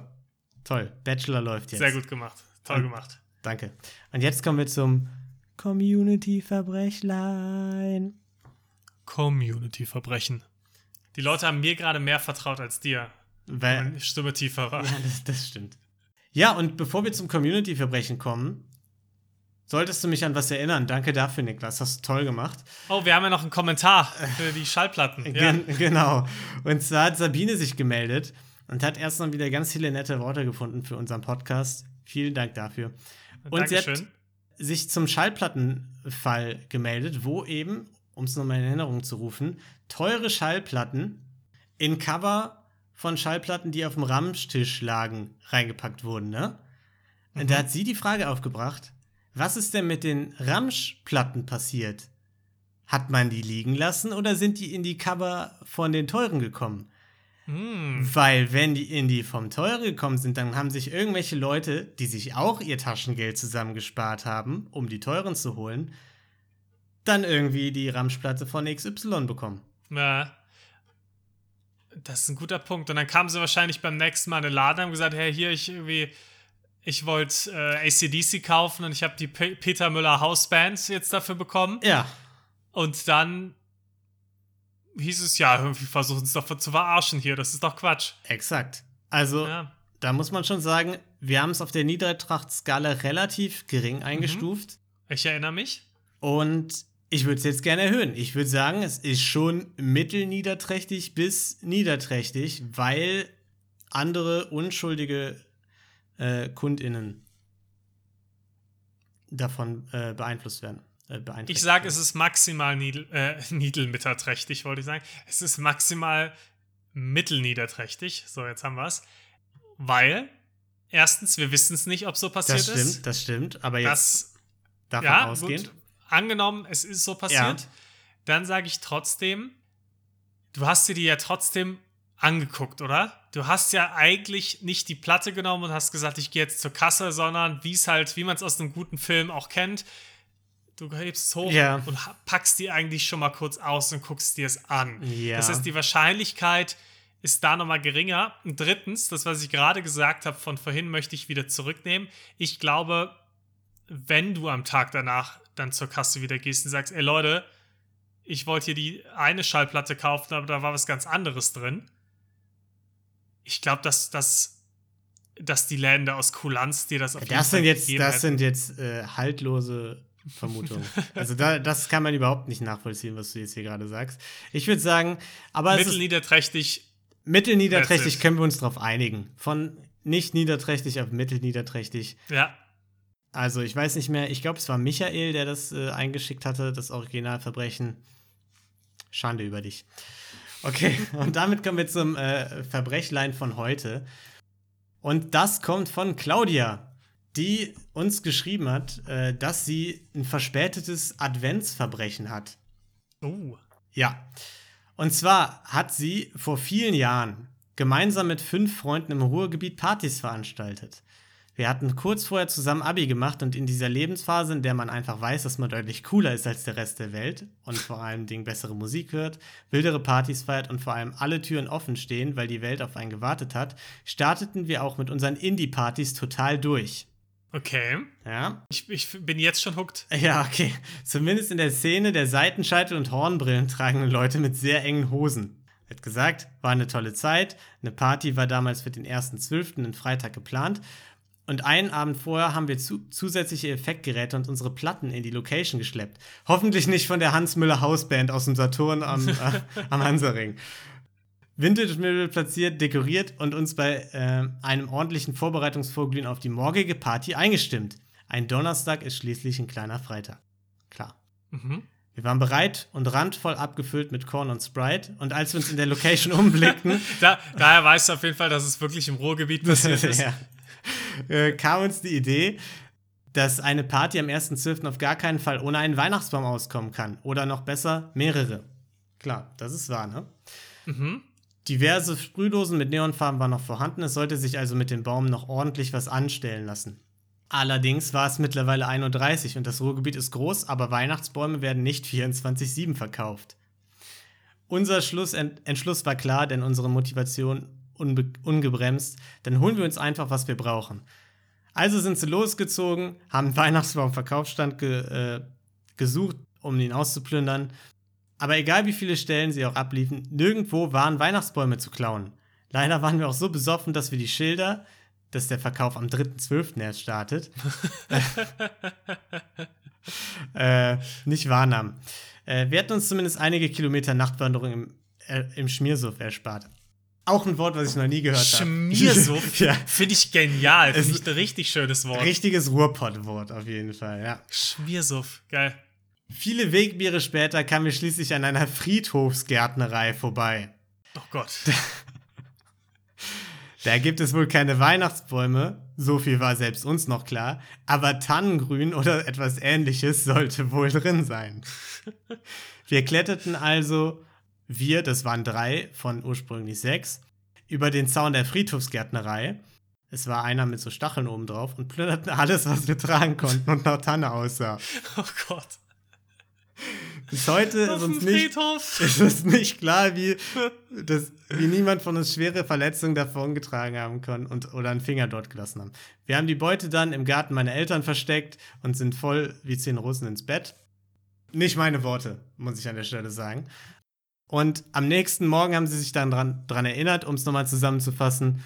toll. Bachelor läuft jetzt. Sehr gut gemacht. Toll und, gemacht. Danke. Und jetzt kommen wir zum Community-Verbrechlein. Community-Verbrechen. Die Leute haben mir gerade mehr vertraut als dir. Weil Stimme tiefer war. Ja, das, das stimmt. Ja, und bevor wir zum Community-Verbrechen kommen, solltest du mich an was erinnern. Danke dafür, Niklas. Hast du toll gemacht. Oh, wir haben ja noch einen Kommentar für die Schallplatten. Ja. genau. Und zwar hat Sabine sich gemeldet und hat erst mal wieder ganz viele nette Worte gefunden für unseren Podcast. Vielen Dank dafür. Und Dankeschön. sie hat sich zum Schallplattenfall gemeldet, wo eben, um es nochmal in Erinnerung zu rufen, teure Schallplatten in Cover von Schallplatten, die auf dem Ramstisch lagen, reingepackt wurden, ne? Mhm. Und da hat sie die Frage aufgebracht, was ist denn mit den Ramschplatten passiert? Hat man die liegen lassen oder sind die in die Cover von den teuren gekommen? Mhm. Weil, wenn die in die vom teuren gekommen sind, dann haben sich irgendwelche Leute, die sich auch ihr Taschengeld zusammengespart haben, um die teuren zu holen, dann irgendwie die Ramschplatte von XY bekommen. Ja. Das ist ein guter Punkt. Und dann kamen sie wahrscheinlich beim nächsten Mal in den Laden und haben gesagt, hey, hier, ich irgendwie, ich wollte äh, ACDC kaufen und ich habe die P Peter Müller Hausband jetzt dafür bekommen. Ja. Und dann hieß es, ja, irgendwie versuchen es doch zu verarschen hier, das ist doch Quatsch. Exakt. Also, ja. da muss man schon sagen, wir haben es auf der Niedertracht-Skala relativ gering eingestuft. Mhm. Ich erinnere mich. Und ich würde es jetzt gerne erhöhen. Ich würde sagen, es ist schon mittelniederträchtig bis niederträchtig, weil andere unschuldige äh, KundInnen davon äh, beeinflusst werden. Äh, ich sage, es ist maximal niedel, äh, wollte ich sagen. Es ist maximal mittelniederträchtig. So, jetzt haben wir es. Weil, erstens, wir wissen es nicht, ob so passiert ist. Das stimmt, ist. das stimmt. Aber jetzt das, davon ja, ausgehend. Gut angenommen, es ist so passiert, ja. dann sage ich trotzdem, du hast dir die ja trotzdem angeguckt, oder? Du hast ja eigentlich nicht die Platte genommen und hast gesagt, ich gehe jetzt zur Kasse, sondern wie es halt, wie man es aus einem guten Film auch kennt, du hebst es hoch ja. und packst die eigentlich schon mal kurz aus und guckst dir es an. Ja. Das heißt, die Wahrscheinlichkeit ist da nochmal geringer. Und drittens, das, was ich gerade gesagt habe, von vorhin möchte ich wieder zurücknehmen. Ich glaube, wenn du am Tag danach dann zur Kasse wieder gehst und sagst, ey Leute, ich wollte hier die eine Schallplatte kaufen, aber da war was ganz anderes drin. Ich glaube, dass das dass die Länder aus Kulanz dir das auf jeden das Fall sind jetzt, Das sind jetzt äh, haltlose Vermutungen. also da, das kann man überhaupt nicht nachvollziehen, was du jetzt hier gerade sagst. Ich würde sagen, aber mittelniederträchtig. Mittelniederträchtig können wir uns darauf einigen. Von nicht niederträchtig auf mittelniederträchtig. Ja. Also ich weiß nicht mehr, ich glaube, es war Michael, der das äh, eingeschickt hatte, das Originalverbrechen. Schande über dich. Okay, und damit kommen wir zum äh, Verbrechlein von heute. Und das kommt von Claudia, die uns geschrieben hat, äh, dass sie ein verspätetes Adventsverbrechen hat. Oh. Ja. Und zwar hat sie vor vielen Jahren gemeinsam mit fünf Freunden im Ruhrgebiet Partys veranstaltet. Wir hatten kurz vorher zusammen Abi gemacht und in dieser Lebensphase, in der man einfach weiß, dass man deutlich cooler ist als der Rest der Welt und vor allem Dingen bessere Musik hört, wildere Partys feiert und vor allem alle Türen offen stehen, weil die Welt auf einen gewartet hat, starteten wir auch mit unseren Indie-Partys total durch. Okay. Ja. Ich, ich, bin jetzt schon hooked. Ja, okay. Zumindest in der Szene der Seitenscheitel und Hornbrillen tragenden Leute mit sehr engen Hosen. Wird gesagt, war eine tolle Zeit. Eine Party war damals für den 1.12., einen Freitag geplant. Und einen Abend vorher haben wir zu zusätzliche Effektgeräte und unsere Platten in die Location geschleppt. Hoffentlich nicht von der Hans Müller Hausband aus dem Saturn am, äh, am Hansaring. Vintage-Möbel platziert, dekoriert und uns bei äh, einem ordentlichen Vorbereitungsvorglühen auf die morgige Party eingestimmt. Ein Donnerstag ist schließlich ein kleiner Freitag. Klar. Mhm. Wir waren bereit und randvoll abgefüllt mit Korn und Sprite. Und als wir uns in der Location umblickten. da, daher weißt du auf jeden Fall, dass es wirklich im Ruhrgebiet passiert ist. ja. äh, kam uns die Idee, dass eine Party am 1.12. auf gar keinen Fall ohne einen Weihnachtsbaum auskommen kann. Oder noch besser, mehrere. Klar, das ist wahr, ne? Mhm. Diverse Sprühdosen mit Neonfarben waren noch vorhanden. Es sollte sich also mit dem Baum noch ordentlich was anstellen lassen. Allerdings war es mittlerweile 1.30 Uhr und das Ruhrgebiet ist groß, aber Weihnachtsbäume werden nicht 24-7 verkauft. Unser Entschluss war klar, denn unsere Motivation ungebremst, dann holen wir uns einfach, was wir brauchen. Also sind sie losgezogen, haben einen Weihnachtsbaum-Verkaufsstand ge, äh, gesucht, um ihn auszuplündern. Aber egal wie viele Stellen sie auch abliefen, nirgendwo waren Weihnachtsbäume zu klauen. Leider waren wir auch so besoffen, dass wir die Schilder, dass der Verkauf am 3.12. erst startet, äh, nicht wahrnahmen. Äh, wir hatten uns zumindest einige Kilometer Nachtwanderung im, äh, im Schmiersuff erspart. Auch ein Wort, was ich noch nie gehört habe. Schmiersuff? ja. Finde ich genial. Finde ich ein richtig schönes Wort. Richtiges Ruhrpott-Wort auf jeden Fall, ja. Schmiersuff, geil. Viele Wegbiere später kamen wir schließlich an einer Friedhofsgärtnerei vorbei. Oh Gott. Da gibt es wohl keine Weihnachtsbäume, so viel war selbst uns noch klar, aber Tannengrün oder etwas ähnliches sollte wohl drin sein. Wir kletterten also wir, das waren drei von ursprünglich sechs, über den Zaun der Friedhofsgärtnerei. Es war einer mit so Stacheln oben drauf und plünderten alles, was wir tragen konnten und nach Tanne aussah. Oh Gott. Bis heute ist uns, nicht, ist uns nicht klar, wie, das, wie niemand von uns schwere Verletzungen davongetragen haben kann und, oder einen Finger dort gelassen haben. Wir haben die Beute dann im Garten meiner Eltern versteckt und sind voll wie zehn Russen ins Bett. Nicht meine Worte, muss ich an der Stelle sagen. Und am nächsten Morgen haben sie sich dann dran, dran erinnert, um es nochmal zusammenzufassen,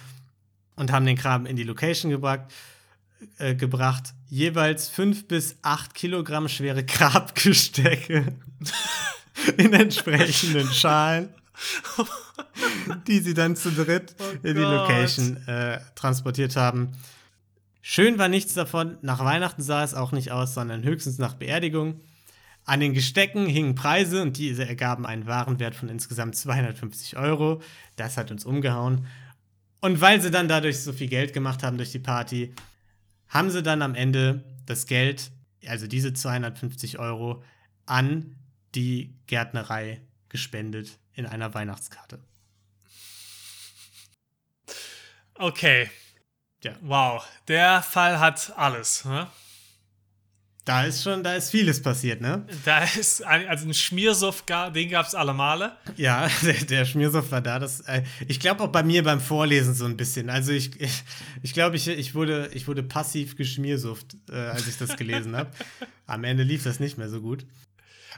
und haben den Kram in die Location gebracht, äh, gebracht. Jeweils fünf bis acht Kilogramm schwere Grabgestecke in entsprechenden Schalen, die sie dann zu dritt oh in die Location äh, transportiert haben. Schön war nichts davon. Nach Weihnachten sah es auch nicht aus, sondern höchstens nach Beerdigung. An den Gestecken hingen Preise und diese ergaben einen Warenwert von insgesamt 250 Euro. Das hat uns umgehauen. Und weil sie dann dadurch so viel Geld gemacht haben durch die Party, haben sie dann am Ende das Geld, also diese 250 Euro, an die Gärtnerei gespendet in einer Weihnachtskarte. Okay. Ja. Wow, der Fall hat alles. Ne? Da ist schon, da ist vieles passiert, ne? Da ist, ein, also ein Schmiersuff, den gab es alle Male. Ja, der, der Schmiersuff war da. Das, äh, ich glaube auch bei mir beim Vorlesen so ein bisschen. Also ich, ich, ich glaube, ich, ich, wurde, ich wurde passiv geschmiersufft, äh, als ich das gelesen habe. Am Ende lief das nicht mehr so gut.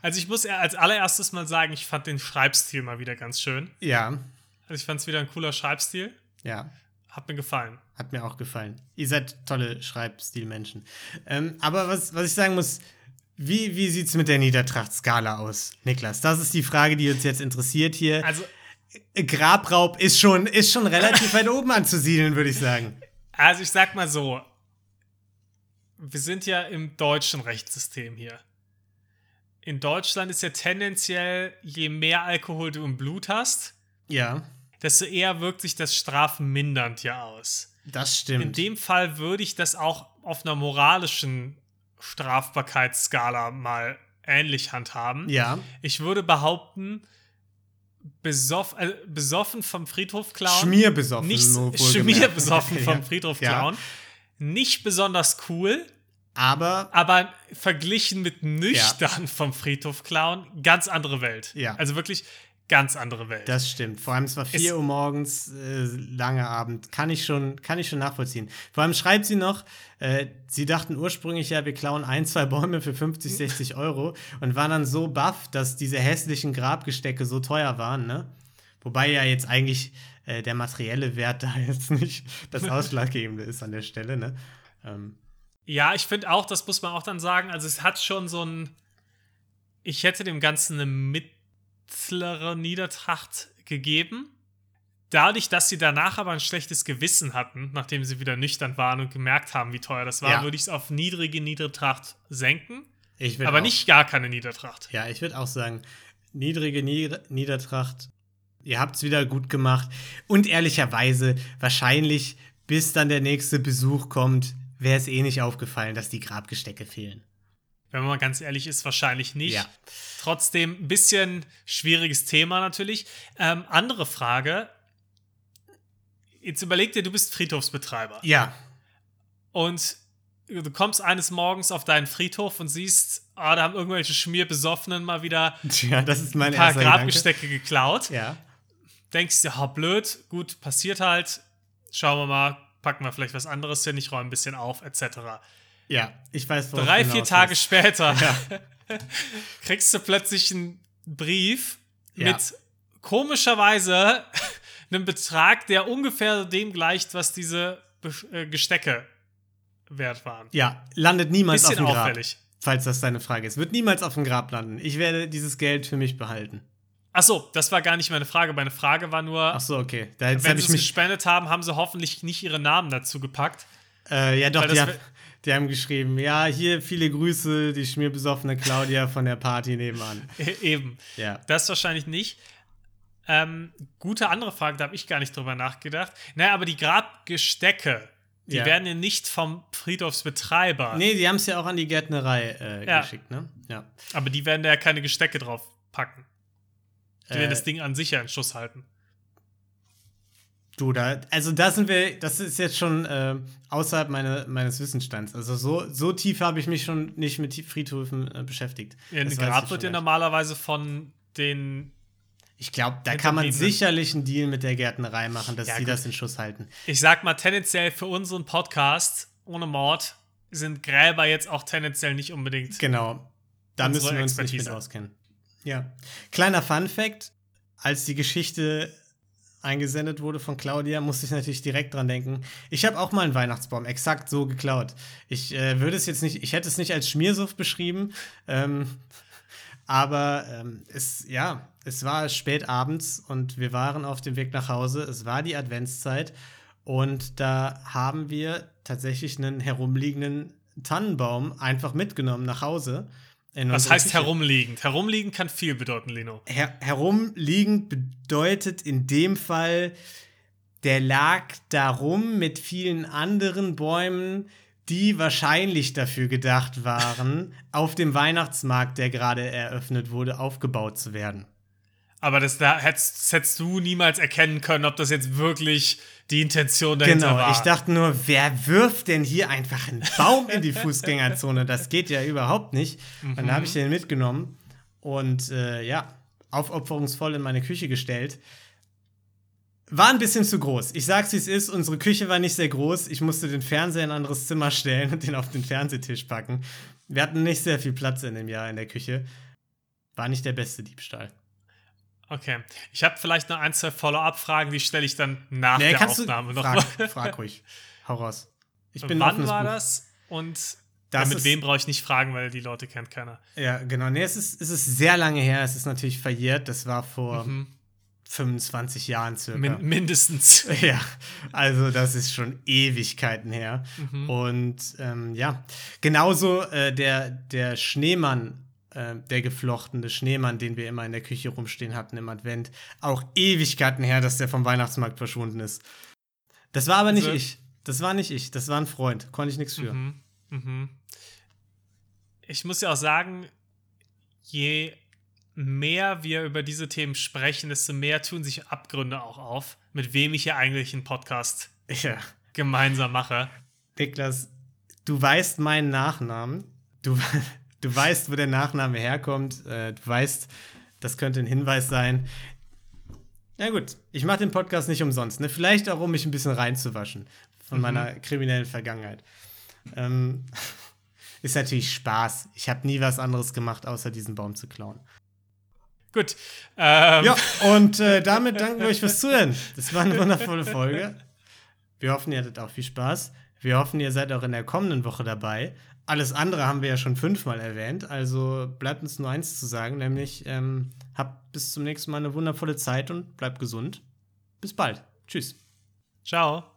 Also ich muss als allererstes mal sagen, ich fand den Schreibstil mal wieder ganz schön. Ja. Also ich fand es wieder ein cooler Schreibstil. Ja. Hat mir gefallen. Hat mir auch gefallen. Ihr seid tolle Schreibstilmenschen. Ähm, aber was, was ich sagen muss, wie, wie sieht es mit der Niedertracht-Skala aus, Niklas? Das ist die Frage, die uns jetzt interessiert hier. Also, Grabraub ist schon, ist schon relativ weit oben anzusiedeln, würde ich sagen. Also ich sag mal so, wir sind ja im deutschen Rechtssystem hier. In Deutschland ist ja tendenziell, je mehr Alkohol du im Blut hast, Ja, desto eher wirkt sich das strafmindernd ja aus. Das stimmt. In dem Fall würde ich das auch auf einer moralischen Strafbarkeitsskala mal ähnlich handhaben. ja, Ich würde behaupten, besoff, äh, besoffen vom Friedhof klauen. schmierbesoffen. nicht schmierbesoffen vom Ja. Friedhof Ja. klauen. Nicht besonders cool, Aber aber verglichen mit nüchtern vom Friedhof klauen, ganz andere Welt. Ja. Also wirklich ganz andere Welt. Das stimmt. Vor allem, es war 4 Es- Uhr morgens, äh, langer Abend. Kann ich, schon, kann ich schon nachvollziehen. Vor allem schreibt sie noch, äh, sie dachten ursprünglich ja, wir klauen ein, zwei Bäume für 50, 60 Euro und waren dann so baff, dass diese hässlichen Grabgestecke so teuer waren, ne? Wobei ja jetzt eigentlich äh, der materielle Wert da jetzt nicht das Ausschlaggebende ist an der Stelle, ne? Ähm, Ja, ich finde auch, das muss man auch dann sagen, also es hat schon so ein, ich hätte dem Ganzen eine mittlere Niedertracht gegeben. Dadurch, dass sie danach aber ein schlechtes Gewissen hatten, nachdem sie wieder nüchtern waren und gemerkt haben, wie teuer das war, Ja. würde ich es auf niedrige Niedertracht senken, aber auch, nicht gar keine Niedertracht. Ja, ich würde auch sagen, niedrige Nieder Niedertracht, ihr habt es wieder gut gemacht. Und ehrlicherweise, wahrscheinlich, bis dann der nächste Besuch kommt, wäre es eh nicht aufgefallen, dass die Grabgestecke fehlen. Wenn man mal ganz ehrlich ist, wahrscheinlich nicht. Ja. Trotzdem ein bisschen schwieriges Thema natürlich. Ähm, andere Frage. Jetzt überleg dir, du bist Friedhofsbetreiber. Ja, Und du kommst eines Morgens auf deinen Friedhof und siehst, ah, da haben irgendwelche Schmierbesoffenen mal wieder ja das ist mein ein paar erster Gedanke. Grabgestecke geklaut. Ja, Denkst dir, ha, blöd, gut, passiert halt. Schauen wir mal, packen wir vielleicht was anderes hin, ich räume ein bisschen auf, etc. ja, ich weiß, Drei, vier Tage willst. später Ja. kriegst du plötzlich einen Brief Ja. mit komischerweise einem Betrag, der ungefähr dem gleicht, was diese äh, Gestecke wert waren. Ja, landet niemals Bisschen auf dem Grab. auffällig. Falls das deine Frage ist. Wird niemals auf dem Grab landen. Ich werde dieses Geld für mich behalten. Achso, das war gar nicht meine Frage. Meine Frage war nur, Ach so, okay. Da, wenn sie es gespendet haben, haben sie hoffentlich nicht ihre Namen dazu gepackt. Äh, ja, doch, das wär- die haben geschrieben: Ja, hier viele Grüße, die schmierbesoffene Claudia von der Party nebenan. E- Eben. Ja. Das wahrscheinlich nicht. Ähm, gute andere Frage, da habe ich gar nicht drüber nachgedacht. Naja, aber die Grabgestecke, die Ja. werden ja nicht vom Friedhofsbetreiber. Nee, die haben es ja auch an die Gärtnerei äh, Ja. geschickt, ne? Ja. Aber die werden da ja keine Gestecke drauf packen. Die werden Äh, das Ding an sich ja in Schuss halten. Du, da, also da sind wir, das ist jetzt schon äh, außerhalb meine, meines Wissensstands. Also so, so tief habe ich mich schon nicht mit Friedhöfen äh, beschäftigt. Ja, ein Grab wird ja normalerweise von den. Ich glaube, da kann man sicherlich einen Deal mit der Gärtnerei machen, dass Ja, sie gut. das in Schuss halten. Ich sag mal, tendenziell für unseren Podcast ohne Mord sind Gräber jetzt auch tendenziell nicht unbedingt. Genau. Da müssen wir uns nicht mit Expertise. auskennen. Ja. Kleiner Fun Fact: Als die Geschichte eingesendet wurde von Claudia, musste ich natürlich direkt dran denken. Ich habe auch mal einen Weihnachtsbaum exakt so geklaut. Ich äh, würde es jetzt nicht, ich hätte es nicht als Schmiersuff beschrieben, ähm, aber ähm, es, ja, es war spät abends und wir waren auf dem Weg nach Hause. Es war die Adventszeit und da haben wir tatsächlich einen herumliegenden Tannenbaum einfach mitgenommen nach Hause. Was heißt Küche. herumliegend? Herumliegend kann viel bedeuten, Lino. Her herumliegend bedeutet in dem Fall, der lag darum mit vielen anderen Bäumen, die wahrscheinlich dafür gedacht waren, auf dem Weihnachtsmarkt, der gerade eröffnet wurde, aufgebaut zu werden. Aber das, da hättest, hättest du niemals erkennen können, ob das jetzt wirklich die Intention dahinter Genau, war. ich dachte nur, wer wirft denn hier einfach einen Baum in die Fußgängerzone? Das geht ja überhaupt nicht. Und dann habe ich den mitgenommen und äh, ja, aufopferungsvoll in meine Küche gestellt. War ein bisschen zu groß. Ich sag's, wie es ist. Unsere Küche war nicht sehr groß. Ich musste den Fernseher in ein anderes Zimmer stellen und den auf den Fernsehtisch packen. Wir hatten nicht sehr viel Platz in dem Jahr in der Küche. War nicht der beste Diebstahl. Okay. Ich habe vielleicht noch ein, zwei Follow-up-Fragen, die stelle ich dann nach nee, der Aufnahme noch. Frag, frag ruhig. Hau raus. Ich bin Wann war Buch. das? Und ja, mit wem brauche ich nicht fragen, weil die Leute kennt keiner. Ja, genau. Nee, es ist, es ist sehr lange her. Es ist natürlich verjährt. Das war vor mhm. 25 Jahren circa. Min mindestens. Ja, also das ist schon Ewigkeiten her. Mhm. Und ähm, ja, genauso äh, der, der Schneemann, äh, der geflochtene Schneemann, den wir immer in der Küche rumstehen hatten im Advent, auch Ewigkeiten her, dass der vom Weihnachtsmarkt verschwunden ist. Das war aber nicht also, ich. Das war nicht ich. Das war ein Freund. Konnte ich nichts für. Mhm. Mhm ich muss ja auch sagen, je mehr wir über diese Themen sprechen, desto mehr tun sich Abgründe auch auf, mit wem ich hier eigentlich einen Podcast ja. gemeinsam mache. Niklas, du weißt meinen Nachnamen. Du, du weißt, wo der Nachname herkommt. Äh, du weißt, das könnte ein Hinweis sein. Ja gut, ich mache den Podcast nicht umsonst. Ne? Vielleicht auch, um mich ein bisschen reinzuwaschen von mhm. meiner kriminellen Vergangenheit. Ähm, ist natürlich Spaß. Ich habe nie was anderes gemacht, außer diesen Baum zu klauen. Gut. Ähm. Ja, und äh, damit danken wir euch fürs Zuhören. Das war eine wundervolle Folge. Wir hoffen, ihr hattet auch viel Spaß. Wir hoffen, ihr seid auch in der kommenden Woche dabei. Alles andere haben wir ja schon fünfmal erwähnt, also bleibt uns nur eins zu sagen, nämlich ähm, habt bis zum nächsten Mal eine wundervolle Zeit und bleibt gesund. Bis bald. Tschüss. Ciao.